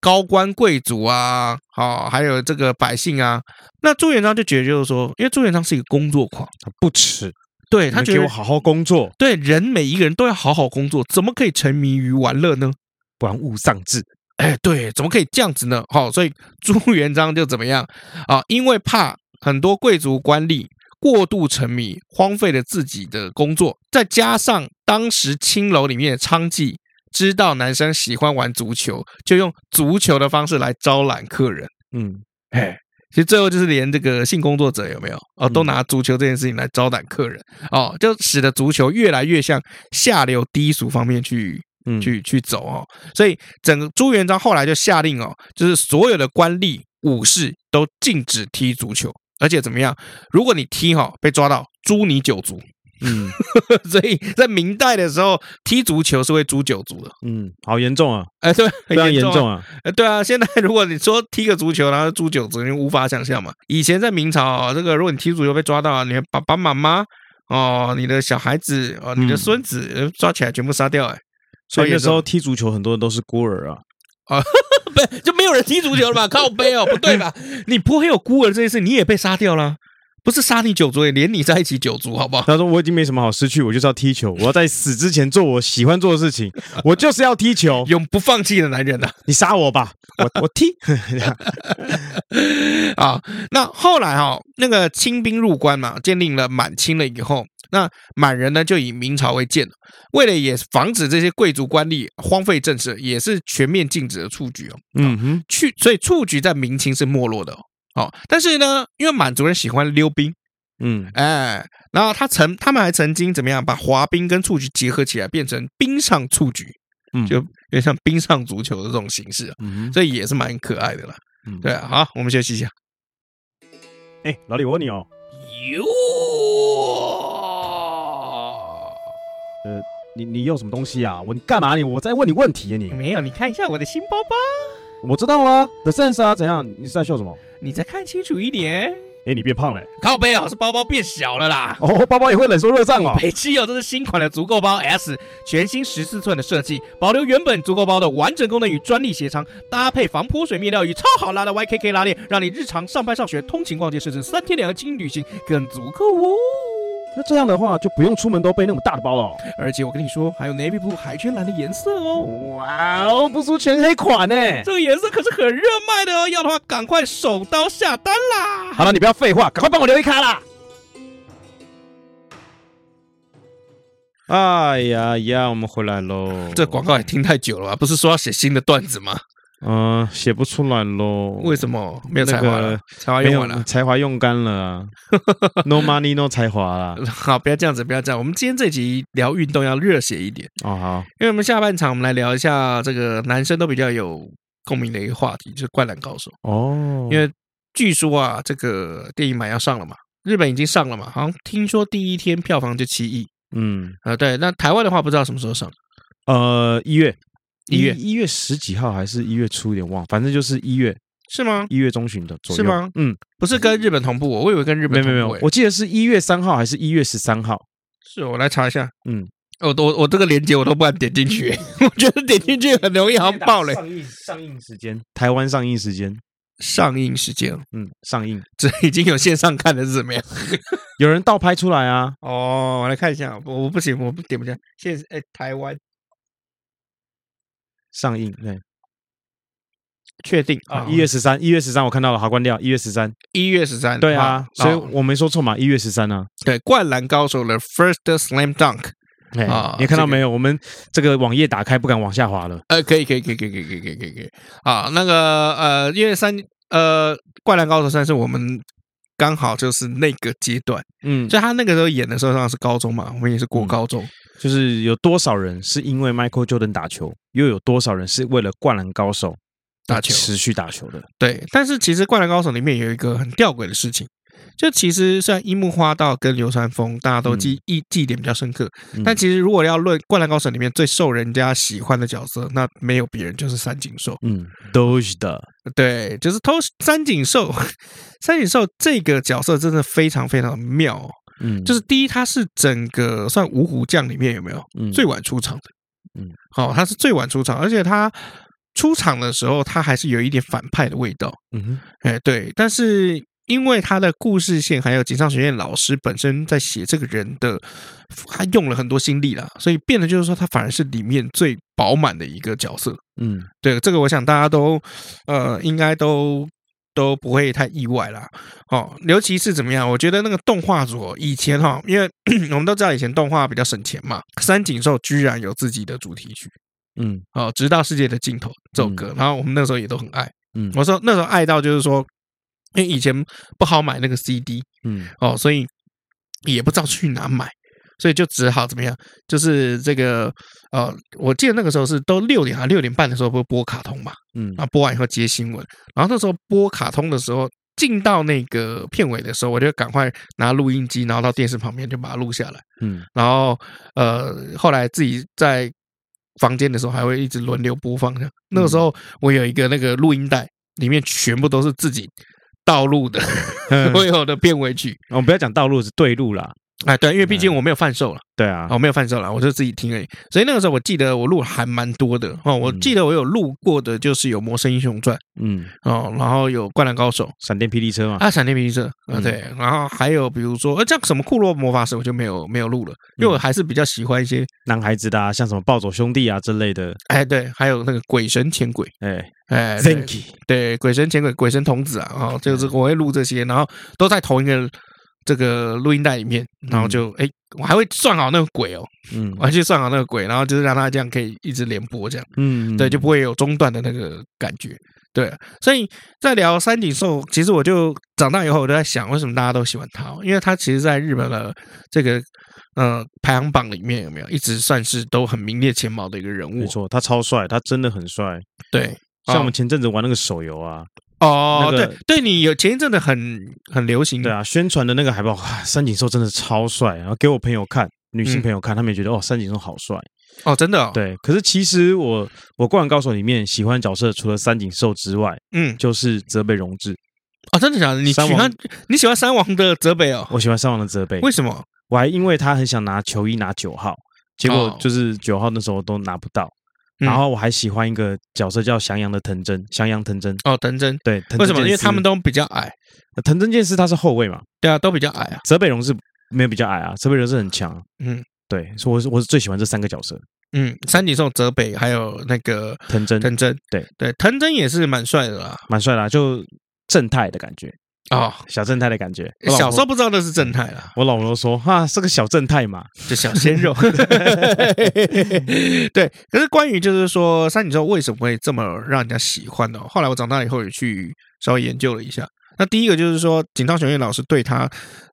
高官贵族啊，好、哦，还有这个百姓啊。那朱元璋就觉得就是说，因为朱元璋是一个工作狂，他不耻。对，他觉得我好好工作，对，人每一个人都要好好工作，怎么可以沉迷于玩乐呢？玩物丧志，哎，对，怎么可以这样子呢？好，所以 朱元璋就怎么样啊？因为怕很多贵族官吏过度沉迷，荒废了自己的工作，再加上当时青楼里面的娼妓知道男生喜欢玩足球，就用足球的方式来招揽客人。嗯，哎。其实最后就是连这个性工作者有没有哦，都拿足球这件事情来招揽客人哦，就使得足球越来越向下流低俗方面去去去走哦。所以整个朱元璋后来就下令哦，就是所有的官吏武士都禁止踢足球，而且怎么样？如果你踢哈被抓到，诛你九族。嗯，所以在明代的时候，踢足球是会诛九族的。嗯，好严重啊！哎，对，非常严重啊！哎，对啊，现在如果你说踢个足球然后诛九族，你无法想象嘛。以前在明朝，这个如果你踢足球被抓到，你的爸爸妈妈哦，你的小孩子哦，你的孙子抓起来全部杀掉。哎，所以那时候踢足球很多人都是孤儿啊。啊，不，就没有人踢足球了吧？靠背哦，不对吧？你不会有孤儿这件事，你也被杀掉了。不是杀你九族，也连你在一起九族，好不好？他说我已经没什么好失去，我就是要踢球，我要在死之前做我喜欢做的事情，我就是要踢球，永不放弃的男人呐、啊！你杀我吧，我我踢。啊，那后来哈、哦，那个清兵入关嘛，建立了满清了以后，那满人呢就以明朝为鉴，为了也防止这些贵族官吏荒废政事，也是全面禁止了蹴鞠哦。嗯哼，去，所以蹴鞠在明清是没落的哦。哦，但是呢，因为满族人喜欢溜冰，嗯，哎，然后他曾他们还曾经怎么样，把滑冰跟蹴鞠结合起来，变成冰上蹴鞠，嗯，就有点像冰上足球的这种形式啊，嗯，所以也是蛮可爱的啦。嗯，对啊，好，我们休息一下。哎，老李，我问你哦，哟，呃，你你用什么东西啊？我你干嘛你？我在问你问题啊你？没有，你看一下我的新包包。我知道啊，The Sense 啊，怎样？你是在秀什么？你再看清楚一点。哎，你变胖了，靠背啊，是包包变小了啦。哦，包包也会冷缩热胀哦。北汽哦，这是新款的足够包 S，全新十四寸的设计，保留原本足够包的完整功能与专利鞋仓，搭配防泼水面料与超好拉的 YKK 拉链，让你日常上班、上学、通勤、逛街，甚至三天两个轻旅行更足够哦。那这样的话，就不用出门都背那么大的包了，哦。而且我跟你说，还有 navy blue 海军蓝的颜色哦。哇哦，不出全黑款呢，这个颜色可是很热卖的哦。要的话，赶快手刀下单啦！好了，你不要废话，赶快帮我留一卡啦！哎呀呀，我们回来喽。这广告也听太久了吧？不是说要写新的段子吗？嗯，写不出来喽。为什么？没有才华了，才华用完了，才华用干了啊！No money, no 才华啦。好，不要这样子，不要这样。我们今天这集聊运动要热血一点哦。好，因为我们下半场我们来聊一下这个男生都比较有共鸣的一个话题，就是《灌篮高手》哦。因为据说啊，这个电影版要上了嘛，日本已经上了嘛，好像听说第一天票房就七亿。嗯，呃，对，那台湾的话不知道什么时候上。呃，一月。一月一月十几号还是一月初，有点忘，反正就是一月，是吗？一月中旬的左右，是吗？嗯，不是跟日本同步，我以为跟日本同步。没有没有，我记得是一月三号还是一月十三号？是我来查一下。嗯，我我我这个链接我都不敢点进去，我觉得点进去很容易好像爆雷。上映上映时间，台湾上映时间，上映时间，嗯，上映，这已经有线上看的是怎么样？有人倒拍出来啊？哦，我来看一下，我我不行，我不点不下。现在哎，台湾。上映对，确定啊！一月十三，一月十三，我看到了，好，关掉。一月十三，一月十三，对啊，所以我没说错嘛，一月十三啊。对，《灌篮高手》的 First Slam Dunk 啊，你看到没有？我们这个网页打开不敢往下滑了。呃，可以，可以，可以，可以，可以，可以，可以，可以，啊，那个呃，一月三，呃，《灌篮高手》算是我们刚好就是那个阶段，嗯，所以他那个时候演的时候，当然是高中嘛，我们也是过高中。就是有多少人是因为 Michael Jordan 打球，又有多少人是为了灌篮高手打球持续打球的？对，但是其实灌篮高手里面有一个很吊诡的事情，就其实虽然樱木花道跟流川枫大家都记忆记忆点比较深刻，嗯、但其实如果要论灌篮高手里面最受人家喜欢的角色，那没有别人就是三井寿。嗯，都是的，对，就是偷三井寿，三井寿这个角色真的非常非常的妙，哦。嗯，就是第一，他是整个算五虎将里面有没有最晚出场的？嗯，好，他是最晚出场，而且他出场的时候，他还是有一点反派的味道。嗯哼，哎，对，但是因为他的故事线还有锦上学院老师本身在写这个人的，他用了很多心力啦，所以变得就是说，他反而是里面最饱满的一个角色。嗯，对，这个我想大家都呃应该都。都不会太意外啦，哦，尤其是怎么样？我觉得那个动画组以前哈，因为 我们都知道以前动画比较省钱嘛。三井寿居然有自己的主题曲，嗯，哦，直到世界的尽头这首歌，然后我们那时候也都很爱，嗯，我说那时候爱到就是说，因为以前不好买那个 CD，嗯，哦，所以也不知道去哪买。所以就只好怎么样？就是这个呃，我记得那个时候是都六点啊，六点半的时候会播卡通嘛，嗯，啊，播完以后接新闻，然后那时候播卡通的时候，进到那个片尾的时候，我就赶快拿录音机，然后到电视旁边就把它录下来，嗯，然后呃，后来自己在房间的时候还会一直轮流播放。那个时候我有一个那个录音带，里面全部都是自己道路的 所有的片尾曲。我们不要讲道路，是对路啦。哎，对，因为毕竟我没有贩售了，对啊，我没有贩售了，我就自己听而已。所以那个时候我记得我录还蛮多的哦，我记得我有录过的就是有《魔神英雄传》，嗯，哦，然后有《灌篮高手》、闪电霹雳车嘛，啊，闪电霹雳车，啊，对，然后还有比如说，呃，像什么库洛魔法使我就没有没有录了，因为我还是比较喜欢一些男孩子的，啊，像什么暴走兄弟啊之类的。哎，对，还有那个鬼神前鬼，哎哎，Thank you 对，鬼神前鬼、鬼神童子啊，哦，就是我会录这些，然后都在同一个。这个录音带里面，然后就哎，我还会算好那个轨哦，嗯，我还去算好那个轨，然后就是让它这样可以一直连播这样，嗯，对，就不会有中断的那个感觉。对，所以在聊三井寿，其实我就长大以后我就在想，为什么大家都喜欢他？因为他其实在日本的这个呃排行榜里面有没有一直算是都很名列前茅的一个人物？没错，他超帅，他真的很帅。对，像我们前阵子玩那个手游啊，哦，那个、对，对你有前一阵子很很流行，对啊，宣传的那个海报，三井寿真的超帅，然后给我朋友看，女性朋友看，嗯、他们也觉得哦，三井寿好帅。哦，真的、哦、对，可是其实我我灌篮高手里面喜欢角色除了三井寿之外，嗯，就是泽北荣治。哦，真的假的？你喜欢你喜欢三王的泽北哦？我喜欢三王的泽北，为什么？我还因为他很想拿球衣拿九号，结果就是九号那时候都拿不到。哦、然后我还喜欢一个角色叫翔阳的藤真，翔阳藤真。哦，藤真对，为什么？因为他们都比较矮。藤真剑士他是后卫嘛？对啊，都比较矮啊。泽北荣是没有比较矮啊，泽北荣是很强。嗯，对，所以我是我是最喜欢这三个角色。嗯，三井寿、泽北还有那个藤真，藤真，对对，藤真也是蛮帅的啦，蛮帅啦，就正太的感觉哦，小正太的感觉。小时候不知道那是正太啦，我老婆说哈，是个小正太嘛，就小鲜肉。对，可是关于就是说三井寿为什么会这么让人家喜欢呢？后来我长大以后也去稍微研究了一下。那第一个就是说，井上雄彦老师对他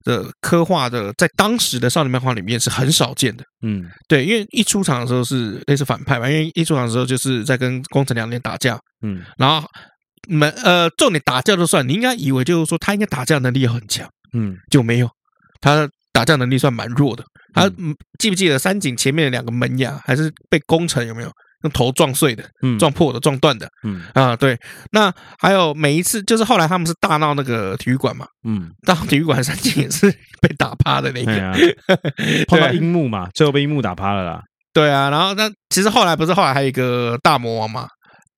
的刻画的，在当时的少年漫画里面是很少见的。嗯，对，因为一出场的时候是类似反派嘛，因为一出场的时候就是在跟宫城良田打架。嗯，然后没呃，重点打架就算，你应该以为就是说他应该打架能力很强。嗯，就没有，他打架能力算蛮弱的。他记不记得三井前面的两个门牙还是被攻城有没有？用头撞碎的，嗯，撞破的，撞断的，嗯啊，对。那还有每一次，就是后来他们是大闹那个体育馆嘛，嗯，大闹体育馆三井也是被打趴的那个，碰到樱木嘛，最后被樱木打趴了啦。对啊，然后那其实后来不是后来还有一个大魔王嘛。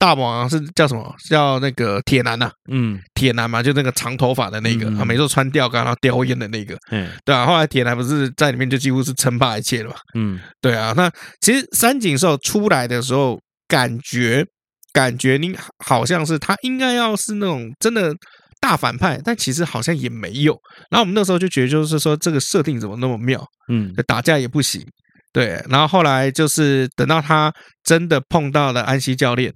大魔王是叫什么？叫那个铁男呐，嗯，铁男嘛，就那个长头发的那个，啊每次穿吊杆然后叼烟的那个，嗯，对啊。后来铁男不是在里面就几乎是称霸一切了嘛，嗯，对啊。那其实三井寿出来的时候，感觉感觉你好像是他应该要是那种真的大反派，但其实好像也没有。然后我们那时候就觉得，就是说这个设定怎么那么妙？嗯，打架也不行，对。然后后来就是等到他真的碰到了安西教练。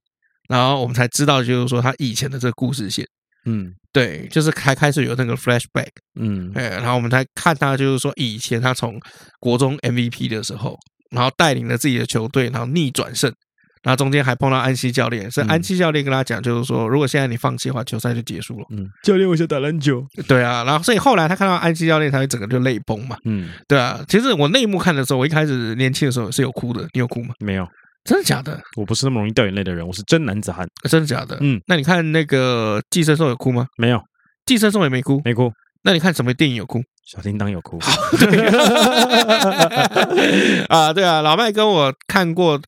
然后我们才知道，就是说他以前的这个故事线，嗯，对，就是开开始有那个 flashback，嗯，哎，然后我们才看他，就是说以前他从国中 MVP 的时候，然后带领了自己的球队，然后逆转胜，然后中间还碰到安西教练，是安西教练跟他讲，就是说如果现在你放弃的话，球赛就结束了。嗯，教练，我想打篮球。对啊，然后所以后来他看到安西教练，他会整个就泪崩嘛。嗯，对啊，其实我那一幕看的时候，我一开始年轻的时候是有哭的，你有哭吗？没有。真的假的？我不是那么容易掉眼泪的人，我是真男子汉。真的假的？嗯，那你看那个寄生兽有哭吗？没有，寄生兽也没哭，没哭。那你看什么电影有哭？小叮当有哭。啊，对啊，老麦跟我看过，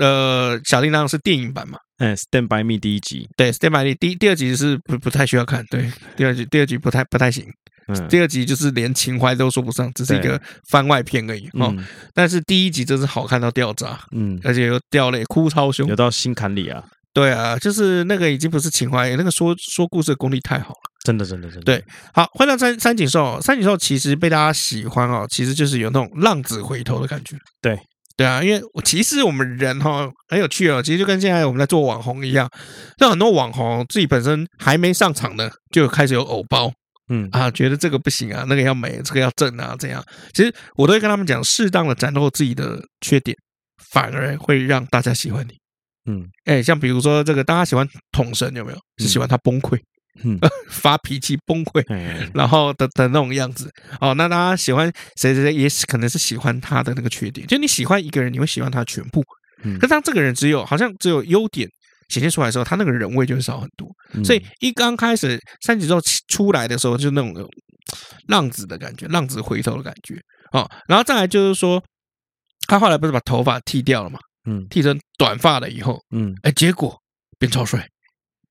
呃，小叮当是电影版嘛？嗯，Stand by Me 第一集，对，Stand by Me 第第二集是不不太需要看，对，第二集第二集不太不太行。嗯，第二集就是连情怀都说不上，只是一个番外篇而已哦。但是第一集真是好看到掉渣，嗯，而且又掉泪，哭超凶，有到心坎里啊。对啊，就是那个已经不是情怀，那个说说故事的功力太好了，真的真的真的。对，好，回到三三井寿，三井寿其实被大家喜欢哦，其实就是有那种浪子回头的感觉。对对啊，因为我其实我们人哈很有趣哦，其实就跟现在我们在做网红一样，像很多网红自己本身还没上场呢，就开始有偶包。嗯啊，觉得这个不行啊，那个要美，这个要正啊，这样。其实我都会跟他们讲，适当的展露自己的缺点，反而会让大家喜欢你。嗯，哎，像比如说这个，大家喜欢统神有没有？是喜欢他崩溃，嗯，发脾气崩溃，然后的的那种样子。哦，那大家喜欢谁谁谁，也可能是喜欢他的那个缺点。就你喜欢一个人，你会喜欢他全部。嗯，可是当这个人只有好像只有优点。显现出来的时候，他那个人味就会少很多。所以一刚开始三井寿出来的时候，就那种浪子的感觉，浪子回头的感觉哦。然后再来就是说，他后来不是把头发剃掉了嘛？嗯，剃成短发了以后，嗯，哎，结果变超帅，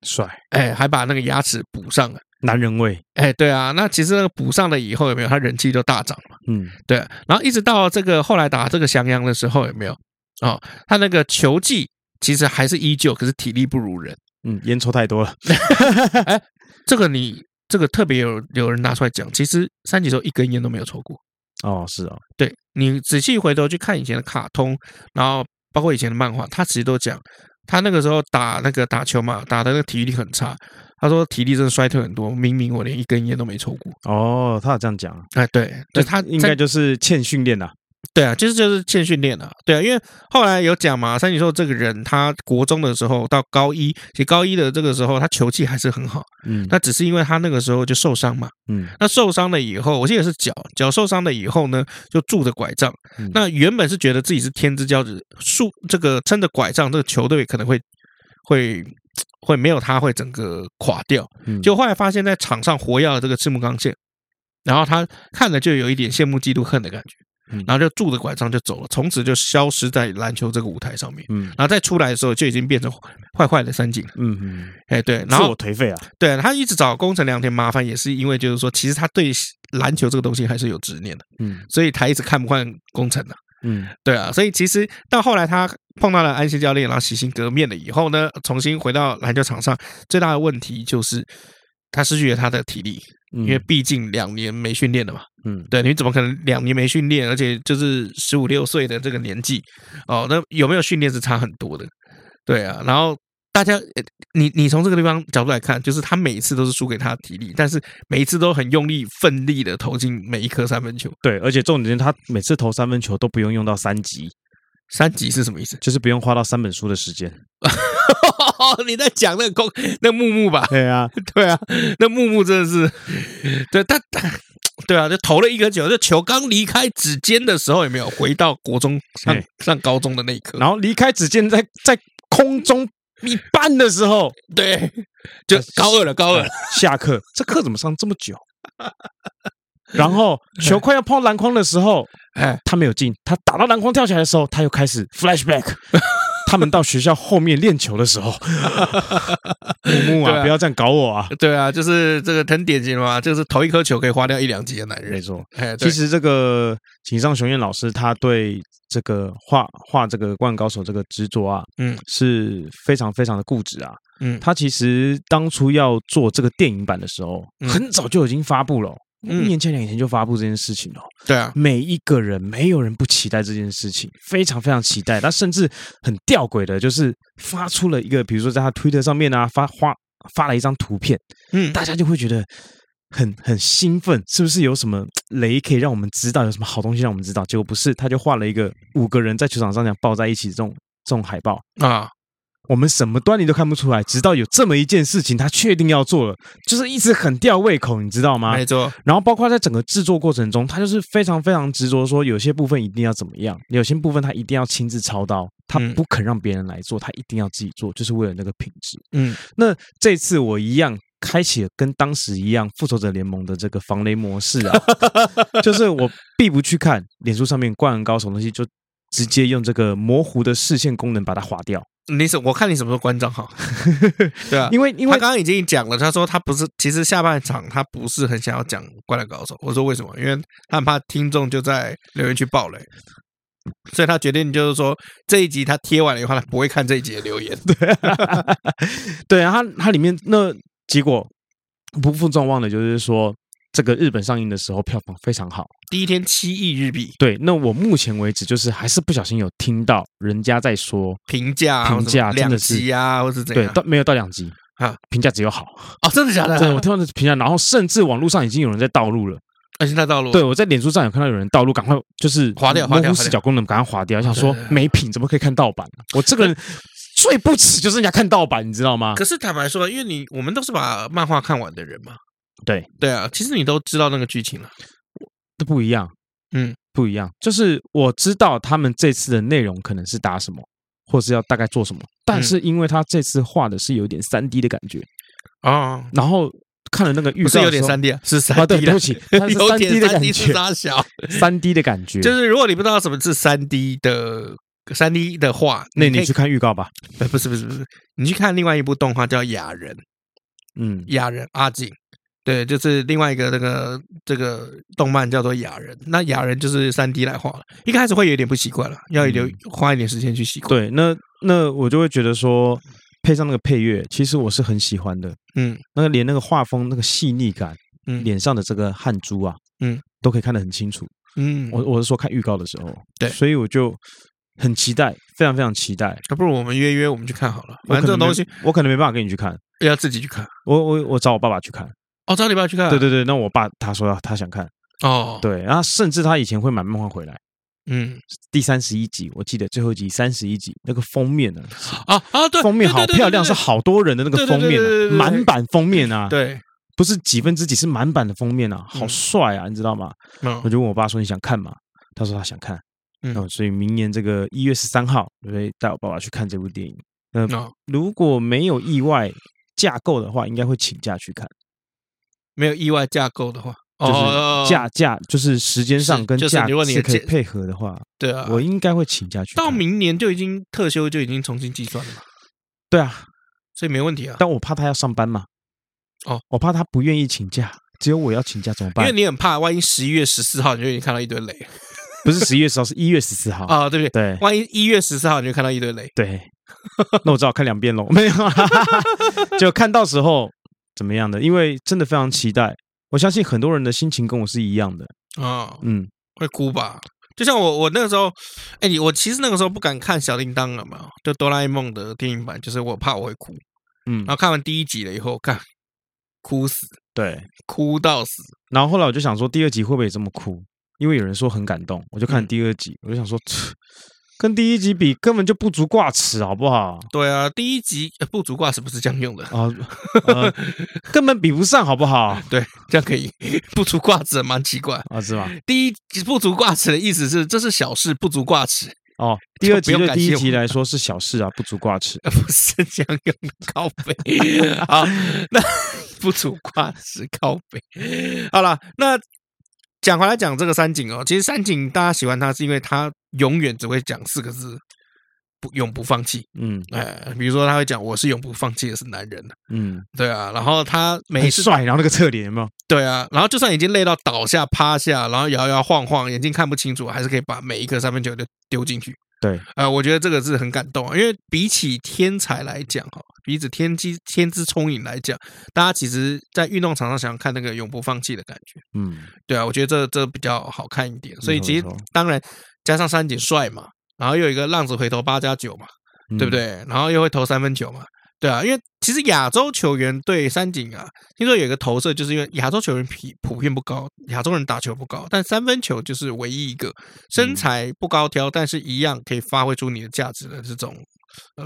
帅，哎，还把那个牙齿补上了，男人味。哎，对啊，那其实那个补上了以后有没有？他人气就大涨了。嗯，对。然后一直到这个后来打这个翔阳的时候有没有？哦，他那个球技。其实还是依旧，可是体力不如人。嗯，烟抽太多了。哎，这个你这个特别有有人拿出来讲，其实三井寿一根烟都没有抽过。哦，是哦，对，你仔细回头去看以前的卡通，然后包括以前的漫画，他其实都讲他那个时候打那个打球嘛，打的那个体力很差。他说体力真的衰退很多，明明我连一根烟都没抽过。哦，他有这样讲。哎，对，就他应该就是欠训练呐。对啊，其实就是欠训练啊。对啊，因为后来有讲嘛，三井寿这个人，他国中的时候到高一，其实高一的这个时候，他球技还是很好。嗯，那只是因为他那个时候就受伤嘛。嗯，那受伤了以后，我记得是脚脚受伤了以后呢，就拄着拐杖。嗯，那原本是觉得自己是天之骄子，束这个撑着拐杖，这个球队可能会会会没有他会整个垮掉。嗯，就后来发现，在场上活跃的这个赤木刚宪，然后他看了就有一点羡慕嫉妒恨的感觉。然后就拄着拐杖就走了，从此就消失在篮球这个舞台上面。嗯，然后再出来的时候就已经变成坏坏的三井。嗯嗯，哎对，然后我颓废啊。对，他一直找宫城良田麻烦，也是因为就是说，其实他对篮球这个东西还是有执念的。嗯，所以他一直看不惯宫城的。嗯，对啊，所以其实到后来他碰到了安西教练，然后洗心革面了以后呢，重新回到篮球场上，最大的问题就是他失去了他的体力。因为毕竟两年没训练了嘛，嗯，对，你怎么可能两年没训练，而且就是十五六岁的这个年纪，哦，那有没有训练是差很多的，对啊。然后大家，你你从这个地方角度来看，就是他每一次都是输给他的体力，但是每一次都很用力、奋力的投进每一颗三分球，对，而且重点是他每次投三分球都不用用到三级，三级是什么意思？就是不用花到三本书的时间。你在讲那个公那木木吧？对啊，对啊，那木木真的是，对他，对啊，就投了一个球，这球刚离开指尖的时候，有没有回到国中上上高中的那一刻？然后离开指尖，在在空中一半的时候，对，就高二了，高二了，下课，这课怎么上这么久？然后球快要碰篮筐的时候，哎，他没有进，他打到篮筐跳起来的时候，他又开始 flashback。他们到学校后面练球的时候，木木啊，不要这样搞我啊！对啊，就是这个很典型嘛，就是投一颗球可以花掉一两集的男人。没错，其实这个井上雄彦老师他对这个画画这个《灌篮高手》这个执着啊，嗯，是非常非常的固执啊。嗯，他其实当初要做这个电影版的时候，很早就已经发布了。一年前、两年前就发布这件事情了。对啊，每一个人没有人不期待这件事情，非常非常期待。他甚至很吊诡的，就是发出了一个，比如说在他推特上面啊，发发发了一张图片，嗯，大家就会觉得很很兴奋，是不是有什么雷可以让我们知道，有什么好东西让我们知道？结果不是，他就画了一个五个人在球场上这样抱在一起这种这种海报啊。我们什么端倪都看不出来，直到有这么一件事情，他确定要做了，就是一直很吊胃口，你知道吗？没错。然后包括在整个制作过程中，他就是非常非常执着，说有些部分一定要怎么样，有些部分他一定要亲自操刀，他不肯让别人来做，他一定要自己做，就是为了那个品质。嗯。那这次我一样开启了跟当时一样复仇者联盟的这个防雷模式啊，就是我必不去看脸书上面灌篮高手的东西，就直接用这个模糊的视线功能把它划掉。你什？我看你什么时候关账号？对啊，因为因为他刚刚已经讲了，他说他不是，其实下半场他不是很想要讲《灌篮高手》。我说为什么？因为他很怕听众就在留言区爆雷，所以他决定就是说这一集他贴完了以后，他不会看这一集的留言。对啊，对啊，他他里面那结果不负众望的，就是说。这个日本上映的时候票房非常好，第一天七亿日币。对，那我目前为止就是还是不小心有听到人家在说评价，评价真的是两极啊，或是怎样？对，到没有到两极啊，评价只有好 哦，真的假的？对，我听到的评价，然后甚至网络上已经有人在道路了，而且在道路。对，我在脸书上有看到有人道路，赶快就是划掉，模糊视角功能，赶快划掉，想说没品怎么可以看盗版？我这个人最不耻就是人家看盗版，你知道吗？可是坦白说，因为你我们都是把漫画看完的人嘛。对对啊，其实你都知道那个剧情了，都不一样，嗯，不一样。就是我知道他们这次的内容可能是打什么，或是要大概做什么，但是因为他这次画的是有点三 D 的感觉啊，然后看了那个预告，是有点三 D 啊，是三 D 的，对不起，它是 三 D 的感觉，小三 D 的感觉，就是如果你不知道什么是三 D 的三 D 的话，那你去看预告吧。不是不是不是，你去看另外一部动画叫《雅人》，嗯，《雅人》阿景。对，就是另外一个那个这个动漫叫做《雅人》，那《雅人》就是三 D 来画了，一开始会有点不习惯了，要留花一点时间去习惯。对，那那我就会觉得说，配上那个配乐，其实我是很喜欢的。嗯，那个连那个画风那个细腻感，嗯，脸上的这个汗珠啊，嗯，都可以看得很清楚。嗯，我我是说看预告的时候，对，所以我就很期待，非常非常期待。那不如我们约约，我们去看好了。反正这种东西，我可能没办法跟你去看，要自己去看。我我我找我爸爸去看。哦，找你爸去看。对对对，那我爸他说他想看。哦，对，然后甚至他以前会买漫画回来。嗯，第三十一集，我记得最后一集三十一集那个封面呢？啊啊，对，封面好漂亮，是好多人的那个封面，满版封面啊。对，不是几分之几，是满版的封面啊，好帅啊，你知道吗？我就问我爸说：“你想看吗？”他说他想看。嗯，所以明年这个一月十三号，我会带我爸爸去看这部电影。嗯，如果没有意外架构的话，应该会请假去看。没有意外架构的话。就是价价，就是时间上跟价如果你可以配合的话，对啊，我应该会请假去。到明年就已经特休就已经重新计算了嘛？对啊，所以没问题啊。但我怕他要上班嘛？哦，我怕他不愿意请假，只有我要请假怎么办？因为你很怕，万一十一月十四号你就已经看到一堆雷，不是十一月十号，是一月十四号啊？对不对？对，万一一月十四号你就看到一堆雷，对，那我只好看两遍喽。没有，就看到时候怎么样的？因为真的非常期待。我相信很多人的心情跟我是一样的啊，嗯，会哭吧？就像我，我那个时候，哎，你我其实那个时候不敢看小叮当了嘛，就哆啦 A 梦的电影版，就是我怕我会哭，嗯，然后看完第一集了以后，看哭死，对，哭到死。然后后来我就想说，第二集会不会也这么哭？因为有人说很感动，我就看第二集，嗯、我就想说。跟第一集比，根本就不足挂齿，好不好？对啊，第一集不足挂齿不是这样用的啊，呃，根本比不上，好不好？对，这样可以，不足挂齿蛮奇怪啊，是吧？第一集不足挂齿的意思是这是小事，不足挂齿哦。第二集对第一集来说是小事啊，不足挂齿，不是这样用的，靠背好，那 不足挂齿靠背，好了，那。讲回来讲这个三井哦，其实三井大家喜欢他是因为他永远只会讲四个字，不永不放弃。嗯，哎，比如说他会讲我是永不放弃的是男人。嗯，对啊，然后他每次帅，然后那个侧脸有没有？对啊，然后就算已经累到倒下趴下，然后摇摇晃晃，眼睛看不清楚，还是可以把每一颗三分球都丢进去。对，呃，我觉得这个是很感动啊，因为比起天才来讲，哈，比起天机天资聪颖来讲，大家其实，在运动场上想要看那个永不放弃的感觉，嗯，对啊，我觉得这这比较好看一点，所以其实当然加上三井帅嘛，然后又有一个浪子回头八加九嘛，对不对？然后又会投三分球嘛。对啊，因为其实亚洲球员对三井啊，听说有一个投射，就是因为亚洲球员普普遍不高，亚洲人打球不高，但三分球就是唯一一个身材不高挑，但是一样可以发挥出你的价值的这种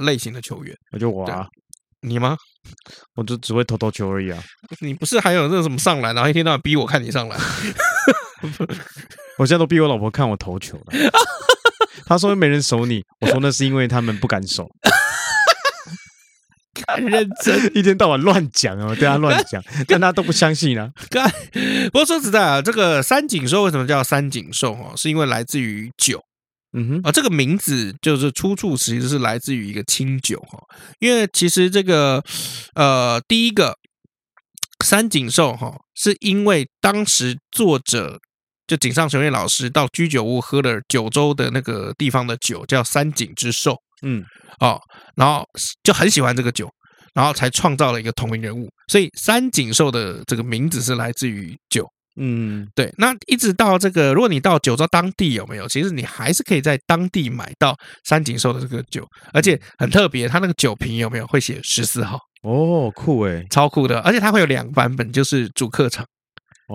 类型的球员。我就我啊，你吗？我就只会投投球而已啊。你不是还有那什么上篮，然后一天到晚逼我看你上篮？我现在都逼我老婆看我投球了。他说没人守你，我说那是因为他们不敢守。很认真，一天到晚乱讲哦，对他乱讲，但他都不相信啊。不过说实在啊，这个三井寿为什么叫三井寿哦？是因为来自于酒，嗯哼啊，这个名字就是出处其实是来自于一个清酒哈。因为其实这个呃，第一个三井寿哈，是因为当时作者就井上雄彦老师到居酒屋喝了九州的那个地方的酒，叫三井之寿。嗯，哦，然后就很喜欢这个酒，然后才创造了一个同名人物，所以三井寿的这个名字是来自于酒。嗯，对。那一直到这个，如果你到九州当地有没有？其实你还是可以在当地买到三井寿的这个酒，而且很特别，它那个酒瓶有没有会写十四号？哦，酷诶，超酷的！而且它会有两个版本，就是主客场，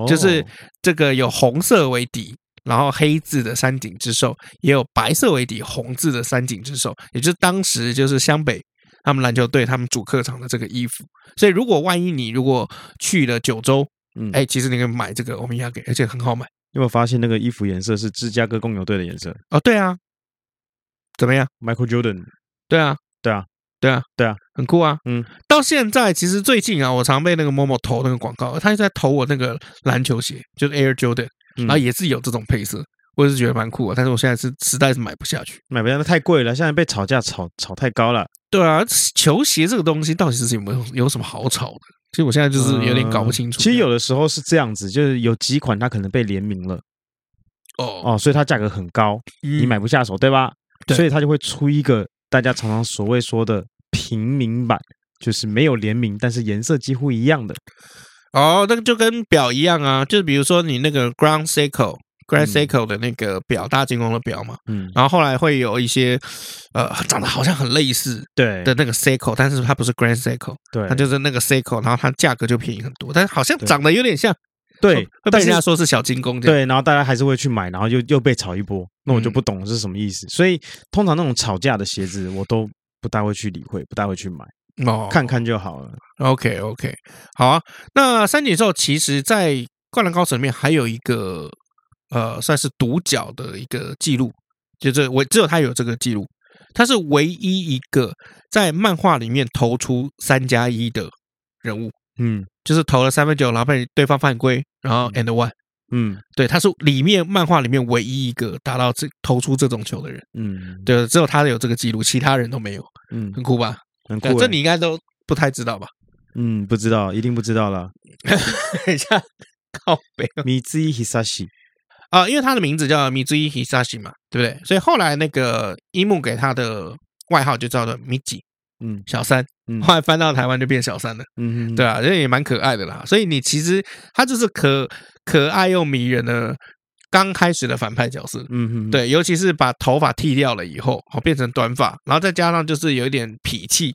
就是这个有红色为底。然后黑字的三井之寿，也有白色为底红字的三井之寿，也就是当时就是湘北他们篮球队他们主客场的这个衣服。所以如果万一你如果去了九州，嗯，哎，其实你可以买这个欧米亚给，而且很好买。有没有发现那个衣服颜色是芝加哥公牛队的颜色？哦，对啊，怎么样？Michael Jordan？对啊，对啊，对啊，对啊，很酷啊。嗯，到现在其实最近啊，我常被那个某某投那个广告，他就在投我那个篮球鞋，就是 Air Jordan。然后也是有这种配色，我也是觉得蛮酷的。但是我现在是实在是买不下去，买不下去太贵了。现在被炒价炒炒太高了。对啊，球鞋这个东西到底是有没有有什么好炒的？其实我现在就是有点搞不清楚。其实有的时候是这样子，就是有几款它可能被联名了，哦哦，所以它价格很高，你买不下手，对吧？所以它就会出一个大家常常所谓说的平民版，就是没有联名，但是颜色几乎一样的。哦，那个就跟表一样啊，就是比如说你那个 ground cycle。Grand Seiko 的那个表，大金光的表嘛。嗯。然后后来会有一些呃，长得好像很类似对的那个 Seiko，但是它不是 Grand Seiko，对，它就是那个 Seiko，然后它价格就便宜很多，但是好像长得有点像。对，会被人家说是小金工。对，然后大家还是会去买，然后又又被炒一波。那我就不懂是什么意思。所以通常那种吵架的鞋子，我都不大会去理会，不大会去买。哦，看看就好了。OK OK，好啊。那三井寿其实，在《灌篮高手》里面还有一个呃，算是独角的一个记录，就这我只有他有这个记录，他是唯一一个在漫画里面投出三加一的人物。嗯，就是投了三分球，然后被对方犯规，然后 and one。嗯，对，他是里面漫画里面唯一一个达到这投出这种球的人。嗯，对，只有他有这个记录，其他人都没有。嗯，很酷吧？很酷，这你应该都不太知道吧？嗯，不知道，一定不知道了。等一下，靠北。Mitsui Hisashi 啊，因为他的名字叫 Mitsui Hisashi 嘛，对不对？所以后来那个樱木给他的外号就叫做 Michi，嗯，小三。嗯后来翻到台湾就变小三了。嗯哼，对啊，这也蛮可爱的啦。所以你其实他就是可可爱又迷人的刚开始的反派角色。嗯哼，对，尤其是把头发剃掉了以后，好变成短发，然后再加上就是有一点痞气，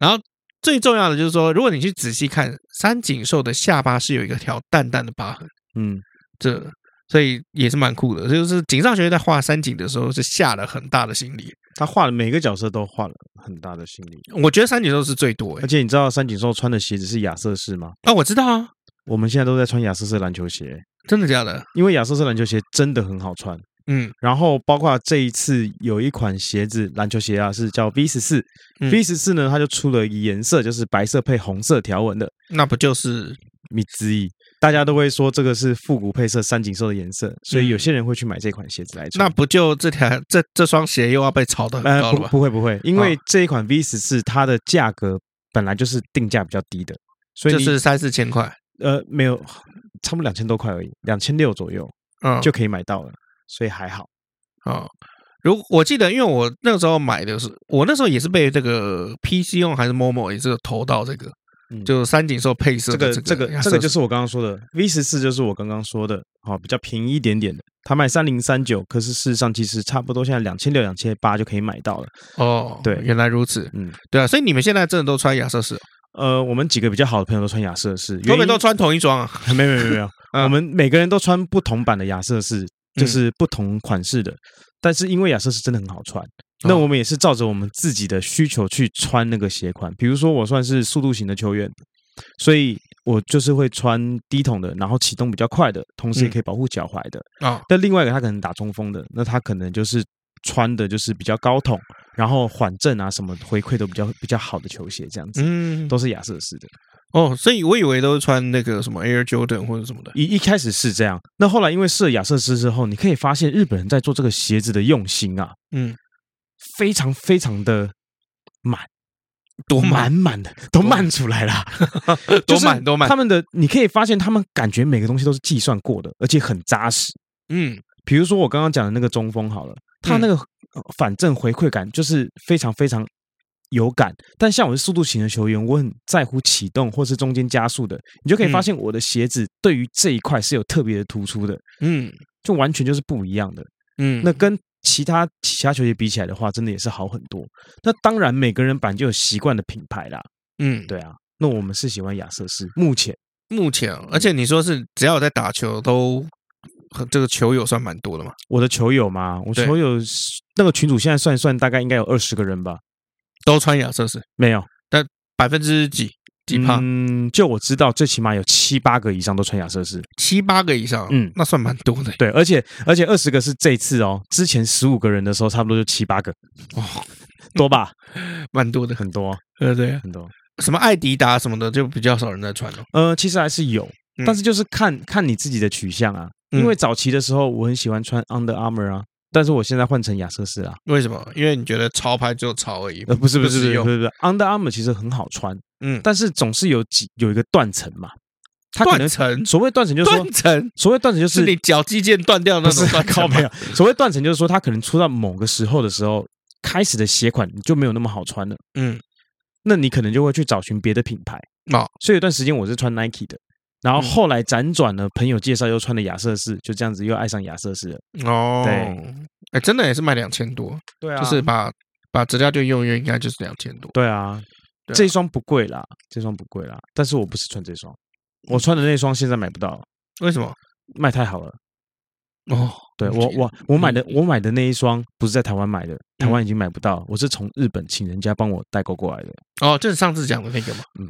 然后。最重要的就是说，如果你去仔细看三井寿的下巴是有一个条淡淡的疤痕，嗯，这所以也是蛮酷的。就是井上学院在画三井的时候是下了很大的心力，他画的每个角色都画了很大的心力。我觉得三井寿是最多，而且你知道三井寿穿的鞋子是亚瑟士吗？啊，我知道啊，我们现在都在穿亚瑟士篮球鞋，真的假的？因为亚瑟士篮球鞋真的很好穿。嗯，然后包括这一次有一款鞋子，篮球鞋啊，是叫 V 十四。V 十四呢，它就出了一颜色，就是白色配红色条纹的。那不就是米之意？大家都会说这个是复古配色三井寿的颜色，所以有些人会去买这款鞋子来穿。那不就这条这这双鞋又要被炒得很高了吗？呃，不，不会不会，因为这一款 V 十四它的价格本来就是定价比较低的，所以就是三四千块。呃，没有，差不多两千多块而已，两千六左右，嗯，就可以买到了，所以还好。啊，如我记得，因为我那个时候买的是，我那时候也是被这个 PC 用还是 Momo 也是投到这个，嗯、就三井寿配色、这个、这个这个这个就是我刚刚说的 V 十四，就是我刚刚说的，好比较便宜一点点的，它卖三零三九，可是事实上其实差不多现在两千六两千八就可以买到了。哦，对，原来如此，嗯，对啊，所以你们现在真的都穿亚瑟士？呃，我们几个比较好的朋友都穿亚瑟士，原本都穿同一双啊？没有没有没有，我们每个人都穿不同版的亚瑟士。就是不同款式的，但是因为亚瑟士真的很好穿，那我们也是照着我们自己的需求去穿那个鞋款。比如说我算是速度型的球员，所以我就是会穿低筒的，然后启动比较快的，同时也可以保护脚踝的啊。但另外一个他可能打中锋的，那他可能就是穿的就是比较高筒，然后缓震啊什么回馈都比较比较好的球鞋，这样子，嗯，都是亚瑟士的。哦，所以我以为都是穿那个什么 Air Jordan 或者什么的。一一开始是这样，那后来因为试了亚瑟士之后，你可以发现日本人在做这个鞋子的用心啊，嗯，非常非常的满，多满满的都漫出来了，多满多满。他们的你可以发现，他们感觉每个东西都是计算过的，而且很扎实。嗯，比如说我刚刚讲的那个中锋好了，他那个反正回馈感就是非常非常。有感，但像我是速度型的球员，我很在乎启动或是中间加速的，你就可以发现我的鞋子对于这一块是有特别的突出的，嗯，就完全就是不一样的，嗯，那跟其他其他球鞋比起来的话，真的也是好很多。那当然，每个人版就有习惯的品牌啦，嗯，对啊，那我们是喜欢亚瑟士，目前。目前，而且你说是只要我在打球都这个球友算蛮多的嘛？我的球友嘛，我球友那个群主现在算一算，大概应该有二十个人吧。都穿亚瑟士没有？但百分之几几趴？嗯，就我知道，最起码有七八个以上都穿亚瑟士，七八个以上，嗯，那算蛮多的。对，而且而且二十个是这次哦，之前十五个人的时候，差不多就七八个，哦，多吧？蛮多的，很多，呃对，很多。什么艾迪达什么的，就比较少人在穿了。呃，其实还是有，但是就是看看你自己的取向啊。因为早期的时候，我很喜欢穿 Under Armour 啊。但是我现在换成亚瑟士啊？为什么？因为你觉得潮牌只有潮而已。呃，不是不是不是不是，Under Armour 其实很好穿，嗯，但是总是有几有一个断层嘛。它可能断层，所谓断层就是说，断层，所谓断层就是你脚肌腱断掉那种断层。没有，所谓断层就是说，它可能出到某个时候的时候，开始的鞋款就没有那么好穿了。嗯，那你可能就会去找寻别的品牌啊。所以有段时间我是穿 Nike 的。然后后来辗转呢，朋友介绍又穿了亚瑟士，就这样子又爱上亚瑟士了。哦，对，哎，真的也是卖两千多，对啊，就是把把折价券用一用，应该就是两千多。对啊，这一双不贵啦，这双不贵啦，但是我不是穿这双，我穿的那双现在买不到，为什么？卖太好了。哦，对我我我买的我买的那一双不是在台湾买的，台湾已经买不到，我是从日本请人家帮我代购过来的。哦，就是上次讲的那个嘛，嗯。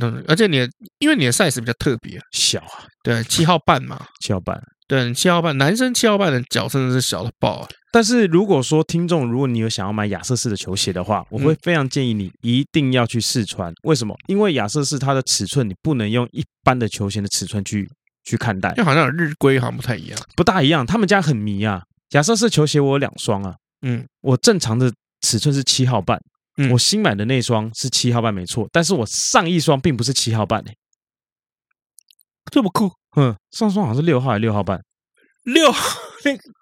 嗯，而且你的，因为你的 size 比较特别，小啊，对，七号半嘛，七号半，对，七号半，男生七号半的脚真的是小的爆啊。但是如果说听众，如果你有想要买亚瑟士的球鞋的话，我会非常建议你一定要去试穿。为什么？因为亚瑟士它的尺寸，你不能用一般的球鞋的尺寸去去看待，因为好像日规好像不太一样，不大一样。他们家很迷啊，亚瑟士球鞋我有两双啊，嗯，我正常的尺寸是七号半。嗯、我新买的那双是七号半没错，但是我上一双并不是七号半诶、欸，这么酷，嗯，上双好像是六号还是六号半，六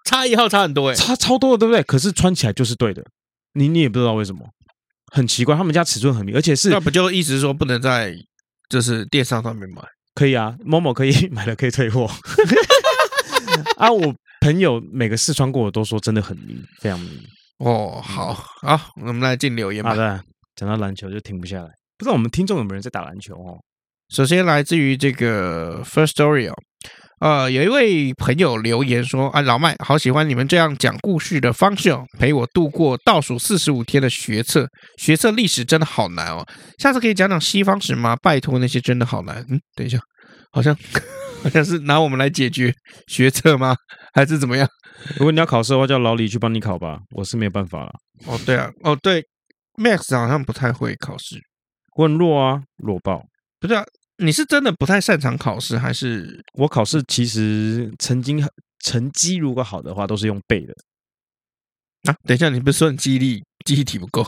差一号差很多诶、欸，差超多的对不对？可是穿起来就是对的，你你也不知道为什么，很奇怪，他们家尺寸很明，而且是那不就意思是说不能在就是电商上面买？可以啊，某某可以 买了可以退货 啊，我朋友每个试穿过的都说真的很明，非常明。哦，好好，我们来进留言吧。好的，讲到篮球就停不下来。不知道我们听众有没有人在打篮球哦？首先来自于这个 First Story 哦，呃，有一位朋友留言说：“啊，老麦，好喜欢你们这样讲故事的方式哦，陪我度过倒数四十五天的学测。学测历史真的好难哦，下次可以讲讲西方史吗？拜托，那些真的好难。嗯，等一下，好像 好像是拿我们来解决学测吗？还是怎么样？”如果你要考试的话，叫老李去帮你考吧，我是没有办法了。哦，对啊，哦对，Max 好像不太会考试，我很弱啊，弱爆。不是啊，你是真的不太擅长考试，还是我考试其实曾经成绩如果好的话，都是用背的啊？等一下，你不是说你记忆力记忆体不够，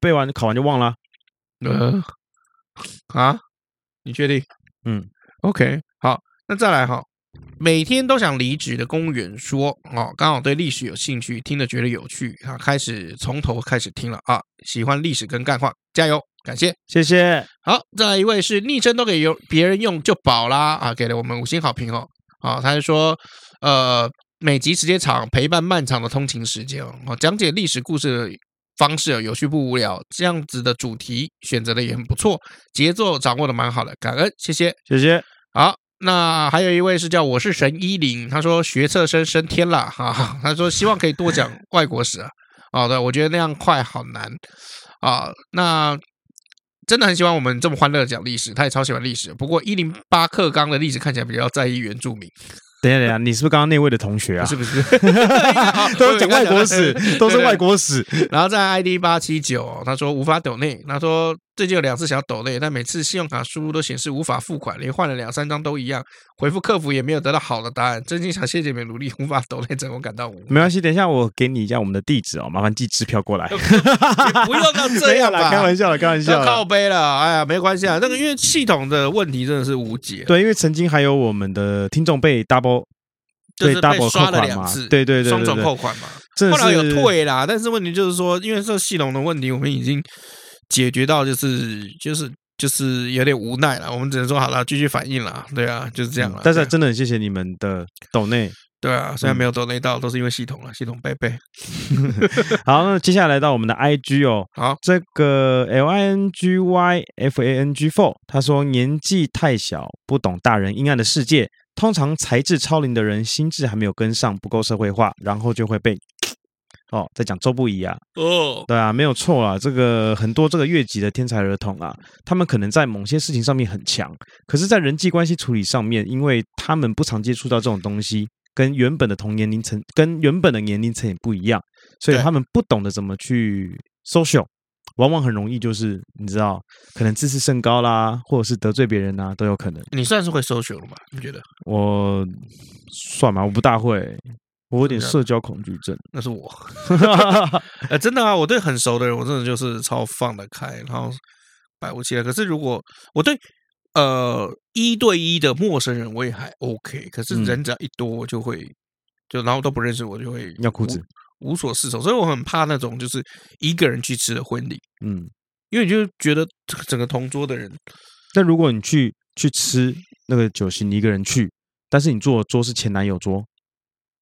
背完考完就忘了？呃，啊？你确定？嗯，OK，好，那再来哈。每天都想离职的公务员说：“哦，刚好对历史有兴趣，听着觉得有趣，啊，开始从头开始听了啊，喜欢历史跟干话，加油，感谢，谢谢。好，再来一位是昵称都给有别人用就饱啦啊，给了我们五星好评哦。啊，他是说，呃，每集时间长，陪伴漫长的通勤时间哦，讲解历史故事的方式有趣不无聊，这样子的主题选择的也很不错，节奏掌握的蛮好的，感恩，谢谢，谢谢，好。”那还有一位是叫我是神一零，他说学测生升天了哈，他说希望可以多讲 外国史啊，好的，我觉得那样快好难啊，那真的很喜欢我们这么欢乐的讲历史，他也超喜欢历史，不过一零八课纲的历史看起来比较在意原住民。等一下，等一下，你是不是刚刚那位的同学啊？是不是？都是讲外国史，都是外国史。然后在 ID 八七九，他说无法抖内，他说最近有两次想要抖内，但每次信用卡输入都显示无法付款，连换了两三张都一样，回复客服也没有得到好的答案。真心想谢谢你们努力，无法抖内，真我感到无。没关系，等一下我给你一下我们的地址哦，麻烦寄支票过来。不用到这样 啦，开玩笑了，开玩笑。靠背了，哎呀，没关系啊，那个因为系统的问题真的是无解。对，因为曾经还有我们的听众被 double。就是被刷了两次，对对对，双重扣款嘛。后来有退啦，但是问题就是说，因为这个系统的问题，我们已经解决到，就是就是就是有点无奈了。我们只能说好了，继续反应了。对啊，就是这样了。但是真的很谢谢你们的抖内，对啊，虽然没有抖内到，都是因为系统了，系统背背。好，那接下来到我们的 IG 哦，好，这个 L I N G Y F A N G Four，他说年纪太小，不懂大人阴暗的世界。通常才智超龄的人，心智还没有跟上，不够社会化，然后就会被哦，在讲周不宜啊，哦，对啊，没有错啊，这个很多这个越级的天才儿童啊，他们可能在某些事情上面很强，可是，在人际关系处理上面，因为他们不常接触到这种东西，跟原本的同年龄层，跟原本的年龄层也不一样，所以他们不懂得怎么去 social。往往很容易就是你知道，可能自视甚高啦，或者是得罪别人啊，都有可能。你算是会 social 了吗？你觉得？我算吗？我不大会，我有点社交恐惧症。那是我，呃，真的啊，我对很熟的人，我真的就是超放得开，然后百无期待。可是如果我对呃一对一的陌生人，我也还 OK。可是人只要一多，我就会就然后都不认识我，就会尿裤子。无所适从，所以我很怕那种就是一个人去吃的婚礼，嗯，因为你就觉得整个同桌的人，但如果你去去吃那个酒席，你一个人去，但是你坐的桌是前男友桌，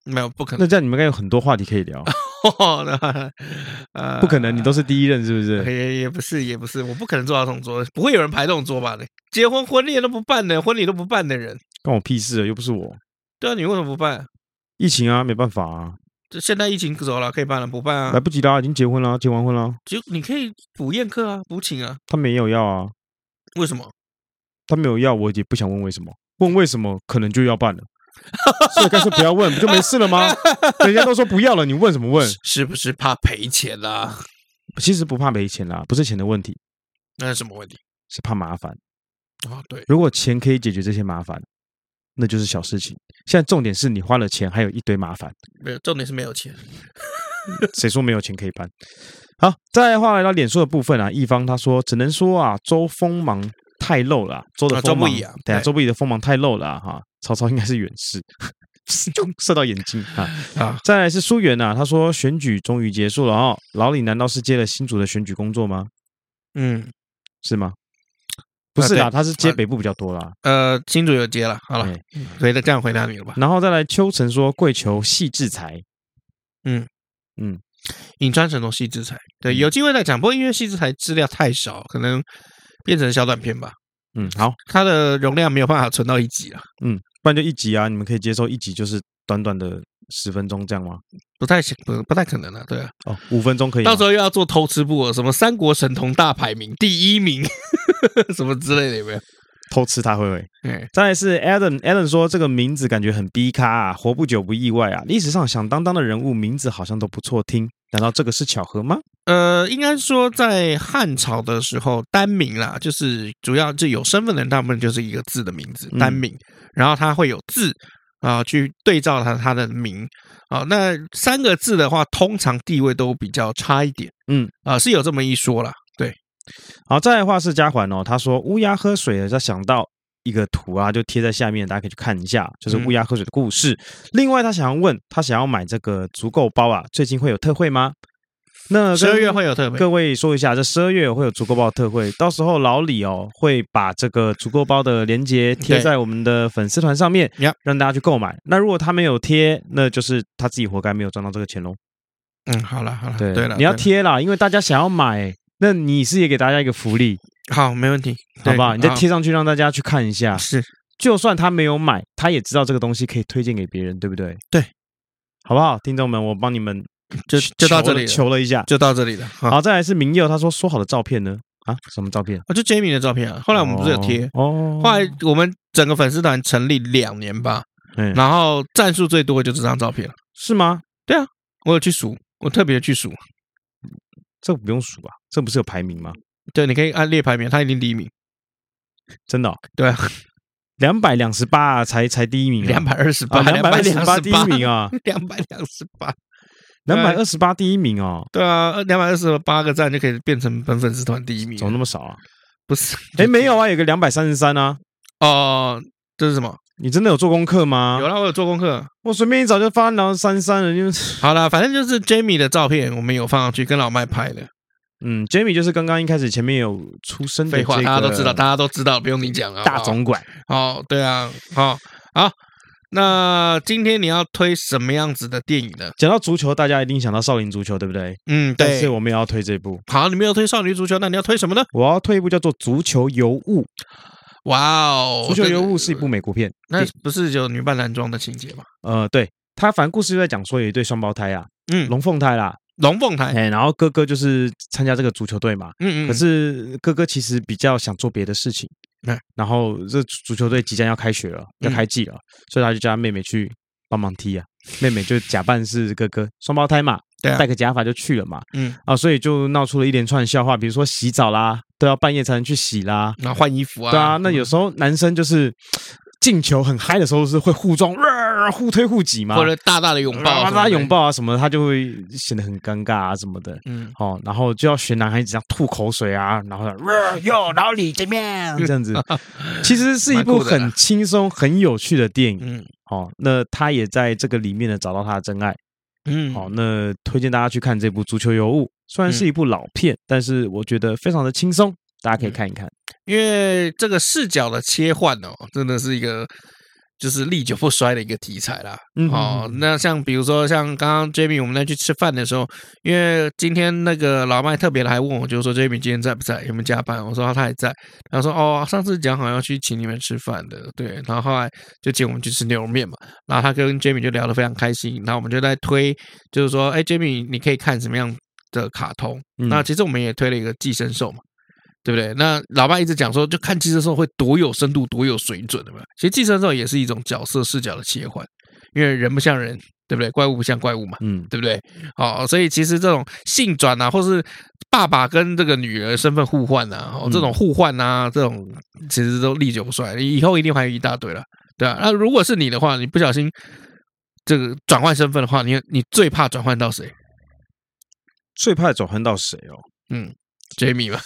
没有不可能。那这样你们应该有很多话题可以聊。不可能，你都是第一任是不是？也也不是，也不是，我不可能坐到这种桌，不会有人排这种桌吧？结婚婚礼都不办的，婚礼都不办的人，关我屁事啊！又不是我。对啊，你为什么不办？疫情啊，没办法啊。这现在疫情走了，可以办了，不办啊？来不及啦，已经结婚了，结完婚了。就你可以补宴客啊，补请啊。他没有要啊？为什么？他没有要，我也不想问为什么。问为什么，可能就要办了。所以干脆不要问，不就没事了吗？人家都说不要了，你问什么问？是不是怕赔钱啦？其实不怕赔钱啦，不是钱的问题。那是什么问题？是怕麻烦。哦，对。如果钱可以解决这些麻烦，那就是小事情。现在重点是你花了钱，还有一堆麻烦。没有，重点是没有钱。谁说没有钱可以办？好，再话来到脸书的部分啊，一方他说只能说啊，周锋芒太露了，周的锋芒，对啊，周不宜的锋芒太露了哈。曹操应该是远视，就射到眼睛啊 啊！再来是苏元呐，他说选举终于结束了哦，老李难道是接了新竹的选举工作吗？嗯，是吗？不是啊，他是接北部比较多啦。呃，新竹有接了，好了，可以这样回答你了吧？然后再来秋成说跪求细制裁，嗯嗯，颍川神童细制裁，对，有机会再讲，不过因为细制裁资料太少，可能变成小短片吧。嗯，好，它的容量没有办法存到一集啊。嗯。不然就一集啊，你们可以接受一集就是短短的十分钟这样吗？不太行，不不太可能啊，对啊。哦，五分钟可以。到时候又要做偷吃布，什么三国神童大排名第一名，什么之类的有没有？偷吃他会不会？嗯。再来是 Adam，Adam 说这个名字感觉很逼咖啊，活不久不意外啊。历史上响当当的人物名字好像都不错听。难道这个是巧合吗？呃，应该说在汉朝的时候，单名啦，就是主要就有身份的人，大部分就是一个字的名字，单名，然后他会有字啊去对照他他的名啊。那三个字的话，通常地位都比较差一点，嗯啊，是有这么一说啦。对，好，再来的话是嘉环哦，他说乌鸦喝水了，他想到。一个图啊，就贴在下面，大家可以去看一下，就是乌鸦喝水的故事。嗯、另外，他想要问，他想要买这个足够包啊，最近会有特惠吗？那十二月会有特惠。各位说一下，这十二月会有足够包的特惠，到时候老李哦会把这个足够包的链接贴在我们的粉丝团上面，对让大家去购买。那如果他没有贴，那就是他自己活该没有赚到这个钱喽。嗯，好了好了，对对了，你要贴啦，因为大家想要买，那你是也给大家一个福利。好，没问题，好不好？你再贴上去，让大家去看一下。是，就算他没有买，他也知道这个东西可以推荐给别人，对不对？对，好不好？听众们，我帮你们 就就到这里，求了一下，就到这里了。好，再来是明佑，他说说好的照片呢？啊，什么照片？啊，就 Jamie 的照片啊。后来我们不是有贴哦。后来我们整个粉丝团成立两年吧，嗯，然后赞数最多的就这张照片了，是吗？对啊，我有去数，我特别去数。这不用数吧，这不是有排名吗？对，你可以按列排名，他一定第一名，真的、哦？对啊，两百两十八才才第一名，两百二十八，两百两十八第一名啊，两百两十八，两百二十八第一名哦，对啊，两百二十八个赞就可以变成本粉丝团第一名，怎么那么少啊？不是，哎，没有啊，有个两百三十三啊，哦，这是什么？你真的有做功课吗？有啦，我有做功课，我随便一找就发然后三十三了，就好了，反正就是 Jamie 的照片，我们有放上去，跟老麦拍的。嗯，Jamie 就是刚刚一开始前面有出生的，废话，大家都知道，大家都知道，不用你讲了。大总管，哦，对啊，好，好，那今天你要推什么样子的电影呢？讲到足球，大家一定想到少林足球，对不对？嗯，对。但是我们也要推这部。好，你没有推少林足球，那你要推什么呢？我要推一部叫做《足球尤物》。哇哦，《足球尤物》是一部美国片，那不是有女扮男装的情节吗？呃，对，他反正故事就在讲说有一对双胞胎啊，嗯，龙凤胎啦。龙凤胎，哎，然后哥哥就是参加这个足球队嘛，嗯嗯，可是哥哥其实比较想做别的事情，嗯，然后这足球队即将要开学了，要开季了，所以他就叫他妹妹去帮忙踢啊，妹妹就假扮是哥哥，双胞胎嘛，对，戴个假发就去了嘛，嗯，啊，所以就闹出了一连串笑话，比如说洗澡啦，都要半夜才能去洗啦，那换衣服啊，对啊，那有时候男生就是。进球很嗨的时候是会互撞、呃、互推互挤嘛，或者大大的拥抱、大大拥抱啊什么的，他就会显得很尴尬啊什么的。嗯，好，然后就要学男孩子这样吐口水啊，然后哟老李这边。这样子，其实是一部很轻松、很有趣的电影。嗯，好，那他也在这个里面呢找到他的真爱。嗯，好，那推荐大家去看这部《足球尤物》，虽然是一部老片，但是我觉得非常的轻松，大家可以看一看。因为这个视角的切换哦，真的是一个。就是历久不衰的一个题材啦。嗯、哦，那像比如说像刚刚 Jamie 我们在去吃饭的时候，因为今天那个老麦特别的还问我，就是说 Jamie 今天在不在，有没有加班？我说他还在。他说哦，上次讲好要去请你们吃饭的，对。然后后来就请我们去吃牛肉面嘛。然后他跟 Jamie 就聊得非常开心。然后我们就在推，就是说，哎，Jamie 你可以看什么样的卡通？嗯、那其实我们也推了一个寄生兽嘛。对不对？那老爸一直讲说，就看寄生兽会多有深度、多有水准的嘛。其实寄生兽也是一种角色视角的切换，因为人不像人，对不对？怪物不像怪物嘛，嗯，对不对？好，所以其实这种性转啊，或是爸爸跟这个女儿身份互换啊，哦，这种互换啊，这种其实都历久不衰，以后一定还有一大堆了，对啊。那如果是你的话，你不小心这个转换身份的话，你你最怕转换到谁？最怕转换到谁哦？嗯。Jamie 吧，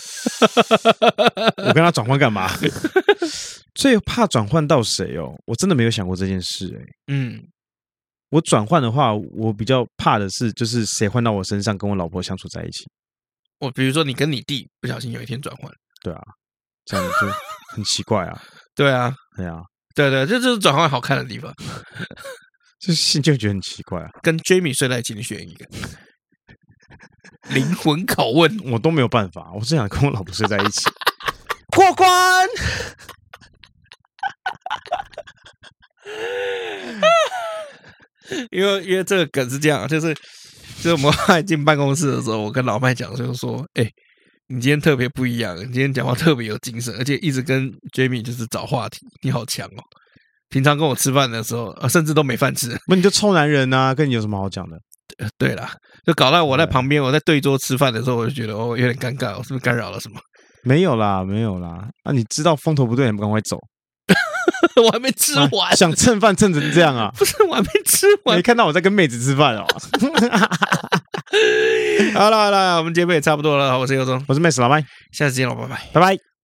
我跟他转换干嘛？最怕转换到谁哦？我真的没有想过这件事哎。嗯，我转换的话，我比较怕的是，就是谁换到我身上，跟我老婆相处在一起。我比如说，你跟你弟不小心有一天转换，对啊，这样就很奇怪啊。对啊，对啊，对对，这就是转换好看的地方。就心就觉得很奇怪啊。跟 Jamie 睡在一起，你选一个。灵魂拷问，我都没有办法。我只想跟我老婆睡在一起。过关。因为因为这个梗是这样，就是就是我们快进办公室的时候，我跟老麦讲，就是说，哎、欸，你今天特别不一样，你今天讲话特别有精神，而且一直跟 Jamie 就是找话题，你好强哦。平常跟我吃饭的时候，甚至都没饭吃。那你就臭男人啊，跟你有什么好讲的？对了，就搞到我在旁边，我在对桌吃饭的时候，我就觉得哦，有点尴尬，我是不是干扰了什么？没有啦，没有啦。啊，你知道风头不对，你赶快走。我还没吃完，啊、想蹭饭蹭成这样啊？不是，我还没吃完。没看到我在跟妹子吃饭哦。好了好了，我们节目也差不多了。我是尤忠，我是妹子老麦，下次见了，拜拜，拜拜。